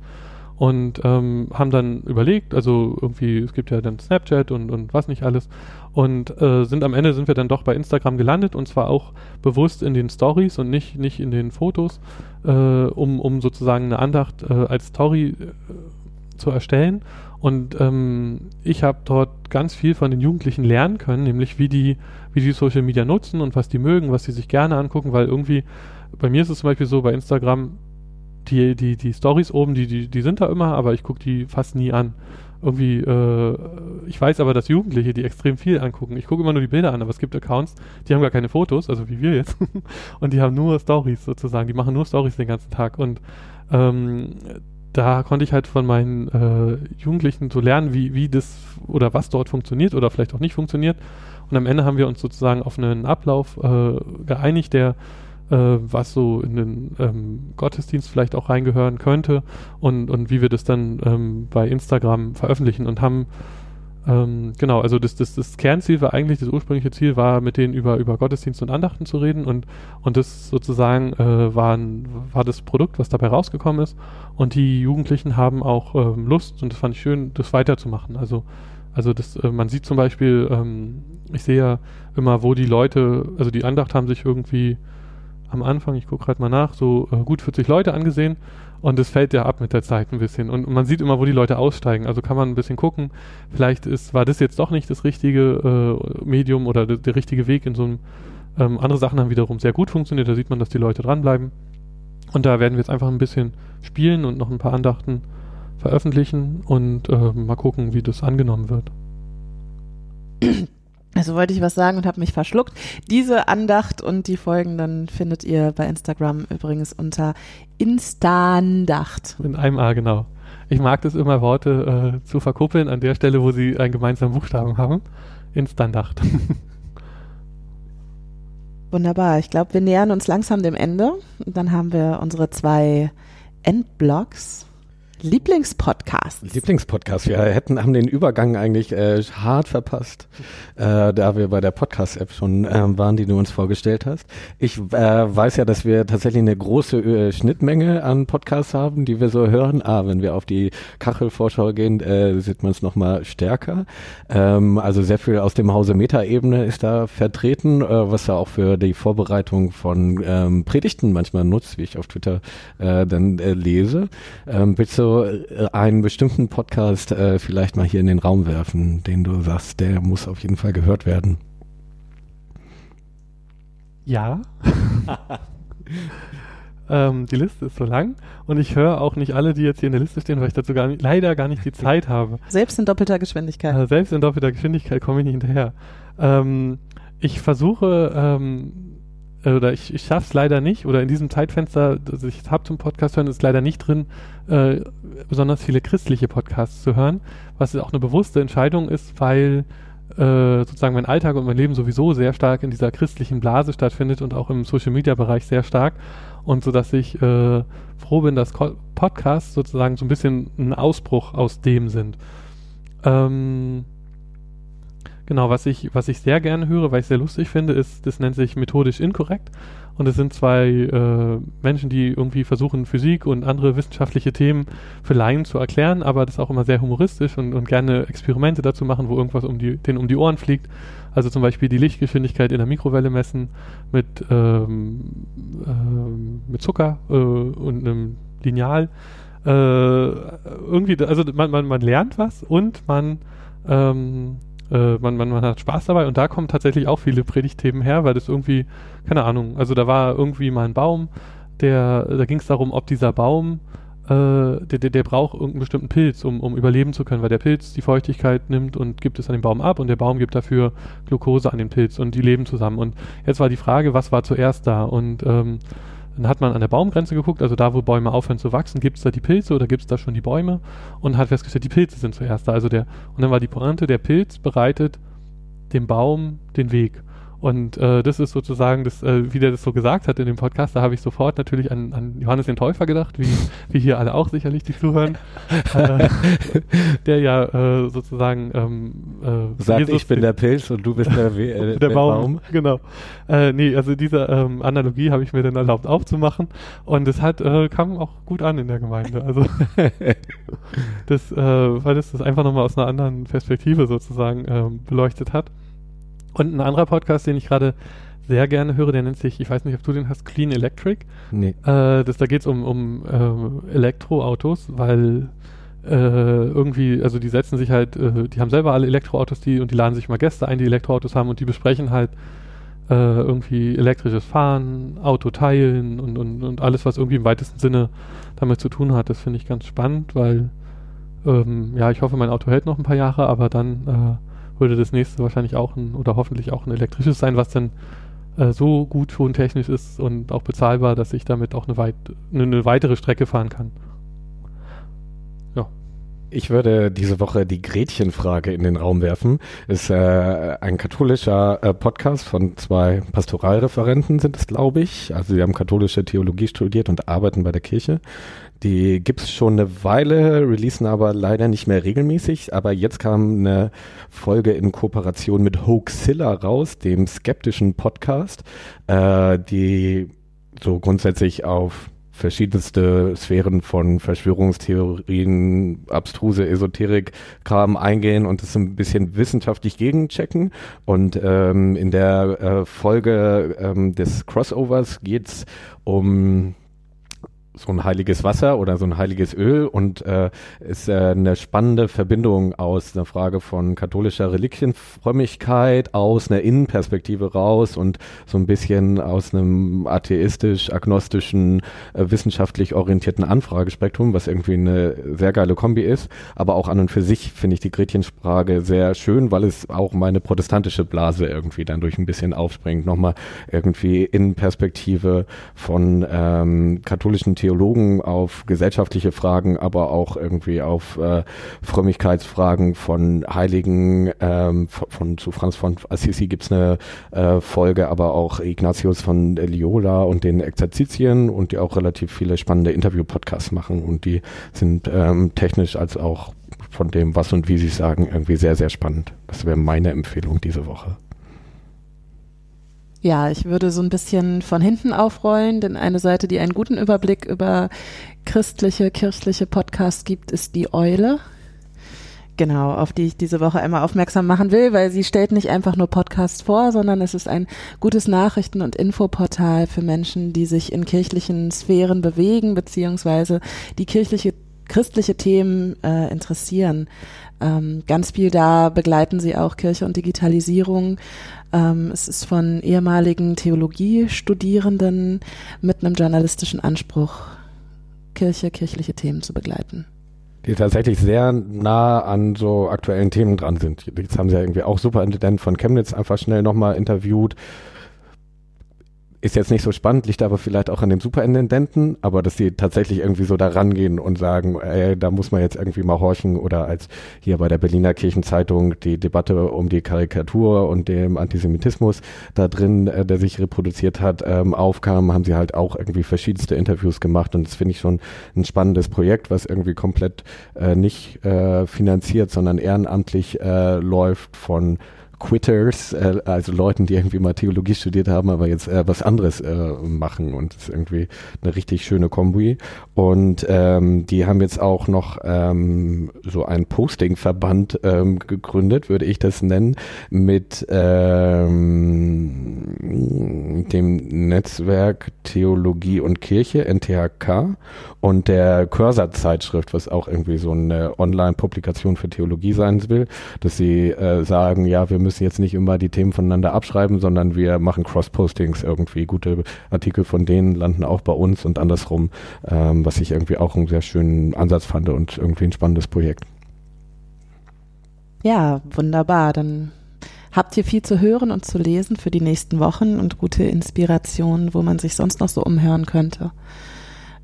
Und ähm, haben dann überlegt, also irgendwie, es gibt ja dann Snapchat und, und was nicht alles. Und äh, sind am Ende sind wir dann doch bei Instagram gelandet und zwar auch bewusst in den Stories und nicht, nicht in den Fotos, äh, um, um sozusagen eine Andacht äh, als Story äh, zu erstellen. Und ähm, ich habe dort ganz viel von den Jugendlichen lernen können, nämlich wie die, wie die Social Media nutzen und was die mögen, was sie sich gerne angucken, weil irgendwie bei mir ist es zum Beispiel so, bei Instagram, die, die, die Stories oben, die, die, die sind da immer, aber ich gucke die fast nie an. Irgendwie, äh, ich weiß aber, dass Jugendliche die extrem viel angucken. Ich gucke immer nur die Bilder an, aber es gibt Accounts, die haben gar keine Fotos, also wie wir jetzt. <laughs> und die haben nur Stories sozusagen, die machen nur Stories den ganzen Tag. Und ähm, da konnte ich halt von meinen äh, Jugendlichen so lernen, wie, wie das oder was dort funktioniert oder vielleicht auch nicht funktioniert. Und am Ende haben wir uns sozusagen auf einen Ablauf äh, geeinigt, der äh, was so in den ähm, Gottesdienst vielleicht auch reingehören könnte und, und wie wir das dann ähm, bei Instagram veröffentlichen und haben ähm, genau, also das, das, das Kernziel war eigentlich, das ursprüngliche Ziel war, mit denen über, über Gottesdienst und Andachten zu reden und, und das sozusagen äh, war, ein, war das Produkt, was dabei rausgekommen ist und die Jugendlichen haben auch ähm, Lust und das fand ich schön, das weiterzumachen. Also also das, äh, man sieht zum Beispiel, ähm, ich sehe ja immer, wo die Leute, also die Andacht haben sich irgendwie am Anfang, ich gucke gerade mal nach, so äh, gut 40 Leute angesehen und es fällt ja ab mit der Zeit ein bisschen. Und man sieht immer, wo die Leute aussteigen. Also kann man ein bisschen gucken, vielleicht ist, war das jetzt doch nicht das richtige äh, Medium oder der, der richtige Weg in so einem ähm, andere Sachen haben wiederum sehr gut funktioniert, da sieht man, dass die Leute dranbleiben. Und da werden wir jetzt einfach ein bisschen spielen und noch ein paar Andachten veröffentlichen und äh, mal gucken, wie das angenommen wird.
Also wollte ich was sagen und habe mich verschluckt. Diese Andacht und die folgenden findet ihr bei Instagram übrigens unter Instandacht.
In einem A, genau. Ich mag das immer, Worte äh, zu verkuppeln an der Stelle, wo sie einen gemeinsamen Buchstaben haben. Instandacht. <laughs>
Wunderbar. Ich glaube, wir nähern uns langsam dem Ende. Und dann haben wir unsere zwei Endblocks. Lieblingspodcast.
Lieblingspodcast. Wir hätten, haben den Übergang eigentlich äh, hart verpasst, äh, da wir bei der Podcast-App schon äh, waren, die du uns vorgestellt hast. Ich äh, weiß ja, dass wir tatsächlich eine große äh, Schnittmenge an Podcasts haben, die wir so hören. Ah, wenn wir auf die Kachelvorschau gehen, äh, sieht man es nochmal stärker. Ähm, also sehr viel aus dem Hause Meta-Ebene ist da vertreten, äh, was er auch für die Vorbereitung von ähm, Predigten manchmal nutzt, wie ich auf Twitter äh, dann äh, lese. Ähm, willst du äh, einen bestimmten Podcast äh, vielleicht mal hier in den Raum werfen, den du sagst, der muss auf jeden Fall gehört werden?
Ja. <laughs> ähm, die Liste ist so lang und ich höre auch nicht alle, die jetzt hier in der Liste stehen, weil ich dazu gar nicht, leider gar nicht die Zeit habe.
Selbst in doppelter Geschwindigkeit.
Also selbst in doppelter Geschwindigkeit komme ich nicht hinterher. Ähm, ich versuche ähm, äh, oder ich, ich schaffe es leider nicht, oder in diesem Zeitfenster, das ich habe zum Podcast hören, ist leider nicht drin, äh, besonders viele christliche Podcasts zu hören, was auch eine bewusste Entscheidung ist, weil äh, sozusagen mein Alltag und mein Leben sowieso sehr stark in dieser christlichen Blase stattfindet und auch im Social Media Bereich sehr stark. Und so dass ich äh, froh bin, dass Podcasts sozusagen so ein bisschen ein Ausbruch aus dem sind. Ähm, Genau, was ich, was ich sehr gerne höre, weil ich sehr lustig finde, ist, das nennt sich methodisch inkorrekt. Und es sind zwei äh, Menschen, die irgendwie versuchen, Physik und andere wissenschaftliche Themen für Laien zu erklären, aber das auch immer sehr humoristisch und, und gerne Experimente dazu machen, wo irgendwas um die, denen um die Ohren fliegt. Also zum Beispiel die Lichtgeschwindigkeit in der Mikrowelle messen mit, ähm, äh, mit Zucker äh, und einem Lineal. Äh, irgendwie, also man, man, man lernt was und man ähm, äh, man, man, man hat Spaß dabei und da kommen tatsächlich auch viele Predigtthemen her, weil das irgendwie, keine Ahnung, also da war irgendwie mal ein Baum, der, da ging es darum, ob dieser Baum, äh, der, der, der braucht irgendeinen bestimmten Pilz, um, um überleben zu können, weil der Pilz die Feuchtigkeit nimmt und gibt es an den Baum ab und der Baum gibt dafür Glucose an den Pilz und die leben zusammen. Und jetzt war die Frage, was war zuerst da? Und ähm, dann hat man an der Baumgrenze geguckt, also da, wo Bäume aufhören zu wachsen, gibt es da die Pilze oder gibt es da schon die Bäume? Und hat festgestellt, die Pilze sind zuerst da. Also der, und dann war die Pointe, der Pilz bereitet dem Baum den Weg. Und äh, das ist sozusagen, das, äh, wie der das so gesagt hat in dem Podcast, da habe ich sofort natürlich an, an Johannes den Täufer gedacht, wie, <laughs> wie hier alle auch sicherlich, die zuhören, äh, der ja äh, sozusagen ähm,
äh, sagt, Jesus ich bin der Pilz und du bist der, <laughs>
äh, der, Baum. Baum. Genau. Äh, nee, also diese ähm, Analogie habe ich mir dann erlaubt aufzumachen und es hat äh, kam auch gut an in der Gemeinde. Also <laughs> das, äh, weil das das einfach nochmal aus einer anderen Perspektive sozusagen ähm, beleuchtet hat. Und ein anderer Podcast, den ich gerade sehr gerne höre, der nennt sich, ich weiß nicht, ob du den hast, Clean Electric.
Nee.
Äh, das, da geht es um, um äh, Elektroautos, weil äh, irgendwie, also die setzen sich halt, äh, die haben selber alle Elektroautos, die und die laden sich mal Gäste ein, die Elektroautos haben und die besprechen halt äh, irgendwie elektrisches Fahren, Auto teilen und, und, und alles, was irgendwie im weitesten Sinne damit zu tun hat. Das finde ich ganz spannend, weil ähm, ja, ich hoffe, mein Auto hält noch ein paar Jahre, aber dann würde das nächste wahrscheinlich auch ein oder hoffentlich auch ein elektrisches sein, was dann äh, so gut schon technisch ist und auch bezahlbar, dass ich damit auch eine, weit, eine, eine weitere Strecke fahren kann.
Ich würde diese Woche die Gretchenfrage in den Raum werfen. Ist äh, ein katholischer äh, Podcast von zwei Pastoralreferenten sind es, glaube ich. Also sie haben katholische Theologie studiert und arbeiten bei der Kirche. Die gibt's schon eine Weile, releasen aber leider nicht mehr regelmäßig. Aber jetzt kam eine Folge in Kooperation mit Hoaxilla raus, dem skeptischen Podcast, äh, die so grundsätzlich auf verschiedenste Sphären von Verschwörungstheorien, abstruse Esoterik Kram eingehen und das ein bisschen wissenschaftlich gegenchecken. Und ähm, in der äh, Folge ähm, des Crossovers geht's um so ein heiliges Wasser oder so ein heiliges Öl und äh, ist äh, eine spannende Verbindung aus einer Frage von katholischer Reliquienfrömmigkeit, aus einer Innenperspektive raus und so ein bisschen aus einem atheistisch-agnostischen, äh, wissenschaftlich orientierten Anfragespektrum, was irgendwie eine sehr geile Kombi ist. Aber auch an und für sich finde ich die Gretchensfrage sehr schön, weil es auch meine protestantische Blase irgendwie dann durch ein bisschen aufspringt. Nochmal irgendwie Innenperspektive von ähm, katholischen Theorien Theologen auf gesellschaftliche Fragen, aber auch irgendwie auf äh, Frömmigkeitsfragen von Heiligen, ähm, von, von, zu Franz von Assisi gibt's eine äh, Folge, aber auch Ignatius von Liola und den Exerzitien und die auch relativ viele spannende Interview-Podcasts machen und die sind ähm, technisch als auch von dem, was und wie sie sagen, irgendwie sehr, sehr spannend. Das wäre meine Empfehlung diese Woche.
Ja, ich würde so ein bisschen von hinten aufrollen, denn eine Seite, die einen guten Überblick über christliche, kirchliche Podcasts gibt, ist die Eule. Genau, auf die ich diese Woche einmal aufmerksam machen will, weil sie stellt nicht einfach nur Podcasts vor, sondern es ist ein gutes Nachrichten- und Infoportal für Menschen, die sich in kirchlichen Sphären bewegen, beziehungsweise die kirchliche, christliche Themen äh, interessieren. Ähm, ganz viel da begleiten sie auch Kirche und Digitalisierung. Ähm, es ist von ehemaligen Theologiestudierenden mit einem journalistischen Anspruch, Kirche, kirchliche Themen zu begleiten
die tatsächlich sehr nah an so aktuellen Themen dran sind. Jetzt haben sie ja irgendwie auch Superintendent von Chemnitz einfach schnell nochmal interviewt ist jetzt nicht so spannend, liegt aber vielleicht auch an dem Superintendenten, aber dass sie tatsächlich irgendwie so da rangehen und sagen, ey, da muss man jetzt irgendwie mal horchen oder als hier bei der Berliner Kirchenzeitung die Debatte um die Karikatur und dem Antisemitismus da drin, äh, der sich reproduziert hat, ähm, aufkam, haben sie halt auch irgendwie verschiedenste Interviews gemacht und das finde ich schon ein spannendes Projekt, was irgendwie komplett äh, nicht äh, finanziert, sondern ehrenamtlich äh, läuft von Quitters, äh, also Leuten, die irgendwie mal Theologie studiert haben, aber jetzt äh, was anderes äh, machen und das ist irgendwie eine richtig schöne Kombi. Und ähm, die haben jetzt auch noch ähm, so einen Posting-Verband ähm, gegründet, würde ich das nennen, mit ähm, dem Netzwerk Theologie und Kirche, NTHK, und der Cursor-Zeitschrift, was auch irgendwie so eine Online-Publikation für Theologie sein will, dass sie äh, sagen, ja, wir müssen jetzt nicht immer die Themen voneinander abschreiben, sondern wir machen Cross-Postings irgendwie. Gute Artikel von denen landen auch bei uns und andersrum, ähm, was ich irgendwie auch einen sehr schönen Ansatz fand und irgendwie ein spannendes Projekt.
Ja, wunderbar. Dann habt ihr viel zu hören und zu lesen für die nächsten Wochen und gute Inspirationen, wo man sich sonst noch so umhören könnte.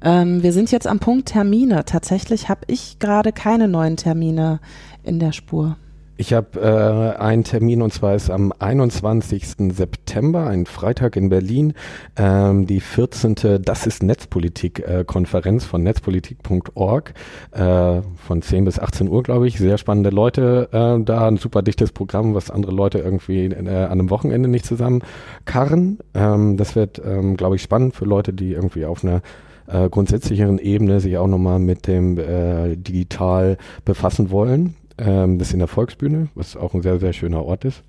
Ähm, wir sind jetzt am Punkt Termine. Tatsächlich habe ich gerade keine neuen Termine in der Spur.
Ich habe äh, einen Termin und zwar ist am 21. September, ein Freitag in Berlin, ähm, die 14. Das ist Netzpolitik-Konferenz äh, von netzpolitik.org äh, von 10 bis 18 Uhr, glaube ich. Sehr spannende Leute äh, da, ein super dichtes Programm, was andere Leute irgendwie äh, an einem Wochenende nicht zusammenkarren. Ähm, das wird, ähm, glaube ich, spannend für Leute, die irgendwie auf einer äh, grundsätzlicheren Ebene sich auch nochmal mit dem äh, Digital befassen wollen. Ähm, das ist in der Volksbühne, was auch ein sehr, sehr schöner Ort ist.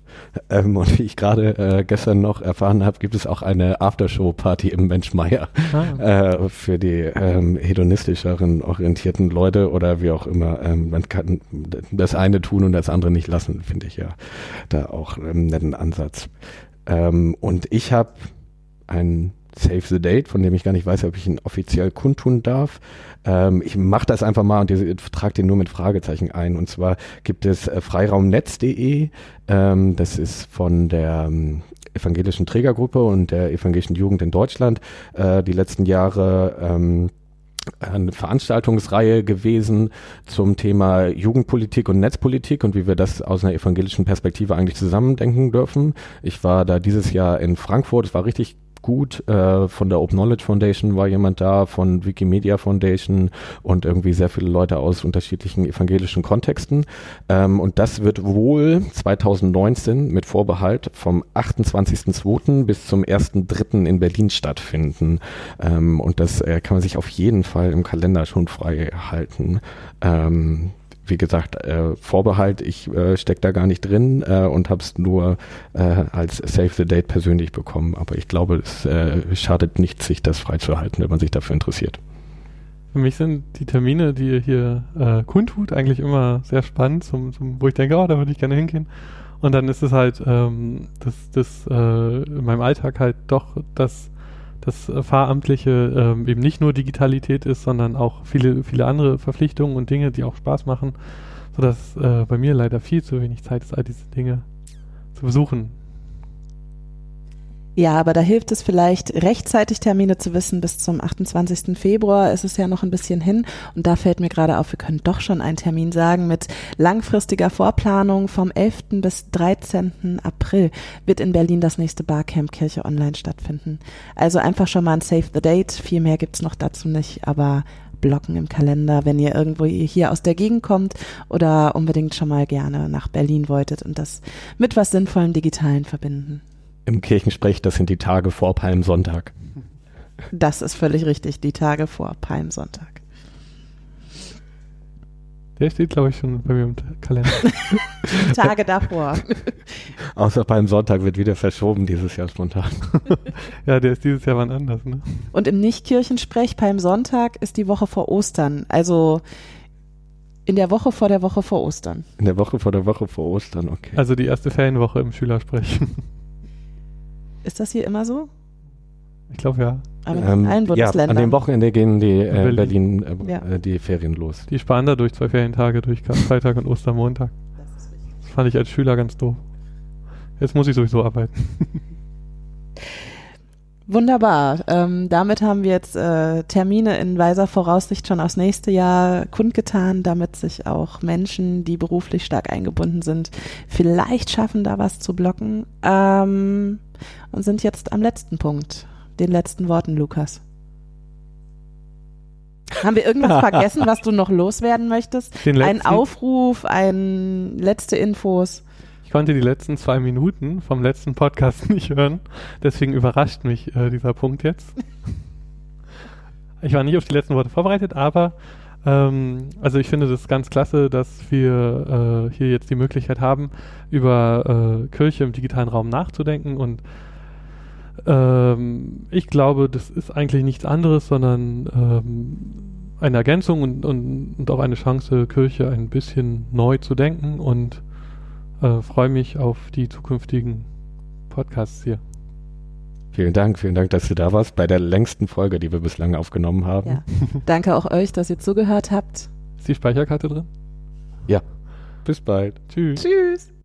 Ähm, und wie ich gerade äh, gestern noch erfahren habe, gibt es auch eine Aftershow-Party im Menschmeier ah. äh, für die ähm, hedonistischeren orientierten Leute oder wie auch immer. Ähm, man kann das eine tun und das andere nicht lassen, finde ich ja da auch einen netten Ansatz. Ähm, und ich habe einen Save the Date, von dem ich gar nicht weiß, ob ich ihn offiziell kundtun darf. Ähm, ich mache das einfach mal und trage den nur mit Fragezeichen ein. Und zwar gibt es äh, freiraumnetz.de, ähm, das ist von der ähm, evangelischen Trägergruppe und der evangelischen Jugend in Deutschland äh, die letzten Jahre ähm, eine Veranstaltungsreihe gewesen zum Thema Jugendpolitik und Netzpolitik und wie wir das aus einer evangelischen Perspektive eigentlich zusammendenken dürfen. Ich war da dieses Jahr in Frankfurt, es war richtig gut. Äh, von der Open Knowledge Foundation war jemand da, von Wikimedia Foundation und irgendwie sehr viele Leute aus unterschiedlichen evangelischen Kontexten. Ähm, und das wird wohl 2019 mit Vorbehalt vom 28.02. bis zum 1.03. in Berlin stattfinden. Ähm, und das äh, kann man sich auf jeden Fall im Kalender schon frei halten. Ähm, wie gesagt, äh, Vorbehalt, ich äh, stecke da gar nicht drin äh, und habe es nur äh, als Save the Date persönlich bekommen. Aber ich glaube, es äh, schadet nicht, sich das freizuhalten, wenn man sich dafür interessiert.
Für mich sind die Termine, die ihr hier äh, kundtut, eigentlich immer sehr spannend, zum, zum, wo ich denke, oh, da würde ich gerne hingehen. Und dann ist es halt, ähm, dass das äh, in meinem Alltag halt doch das das äh, Fahramtliche ähm, eben nicht nur Digitalität ist, sondern auch viele, viele andere Verpflichtungen und Dinge, die auch Spaß machen, sodass äh, bei mir leider viel zu wenig Zeit ist, all diese Dinge zu besuchen.
Ja, aber da hilft es vielleicht, rechtzeitig Termine zu wissen. Bis zum 28. Februar ist es ja noch ein bisschen hin. Und da fällt mir gerade auf, wir können doch schon einen Termin sagen. Mit langfristiger Vorplanung vom 11. bis 13. April wird in Berlin das nächste Barcamp Kirche Online stattfinden. Also einfach schon mal ein Save the Date. Viel mehr gibt's noch dazu nicht, aber blocken im Kalender, wenn ihr irgendwo hier aus der Gegend kommt oder unbedingt schon mal gerne nach Berlin wolltet und das mit was Sinnvollem Digitalen verbinden
im Kirchensprech, das sind die Tage vor Palmsonntag.
Das ist völlig richtig, die Tage vor Palmsonntag.
Der steht, glaube ich, schon bei mir im Kalender. <laughs>
Tage davor. <laughs>
Außer Palmsonntag wird wieder verschoben dieses Jahr spontan. <laughs>
ja, der ist dieses Jahr wann anders, ne?
Und im Nicht-Kirchensprech Palmsonntag ist die Woche vor Ostern. Also in der Woche vor der Woche vor Ostern.
In der Woche vor der Woche vor Ostern, okay.
Also die erste Ferienwoche im Schülersprech.
Ist das hier immer so?
Ich glaube ja.
Aber ähm, in allen Bundesländern.
Ja, an dem Wochenende gehen die äh, Berlin, Berlin äh, ja. Äh, die Ferien los.
Die sparen da durch zwei Ferientage durch Freitag und Ostermontag. Das, das fand ich als Schüler ganz doof. Jetzt muss ich sowieso arbeiten. <laughs>
Wunderbar. Ähm, damit haben wir jetzt äh, Termine in weiser Voraussicht schon aufs nächste Jahr kundgetan, damit sich auch Menschen, die beruflich stark eingebunden sind, vielleicht schaffen, da was zu blocken. Ähm, und sind jetzt am letzten Punkt, den letzten Worten, Lukas. Haben wir irgendwas <laughs> vergessen, was du noch loswerden möchtest? Ein Aufruf, ein letzte Infos?
konnte die letzten zwei Minuten vom letzten Podcast <laughs> nicht hören. Deswegen überrascht mich äh, dieser Punkt jetzt. ich war nicht auf die letzten Worte vorbereitet, aber ähm, also ich finde das ganz klasse, dass wir äh, hier jetzt die Möglichkeit haben, über äh, Kirche im digitalen Raum nachzudenken und ähm, ich glaube, das ist eigentlich nichts anderes, sondern ähm, eine Ergänzung und, und, und, auch eine Chance, Kirche ein bisschen neu zu denken und äh, freue mich auf die zukünftigen Podcasts hier.
Vielen Dank, vielen Dank, dass du da warst bei der längsten Folge, die wir bislang aufgenommen haben. Ja.
Danke auch euch, dass ihr zugehört habt.
Ist die Speicherkarte drin?
Ja. Bis bald.
Tschüss. Tschüss.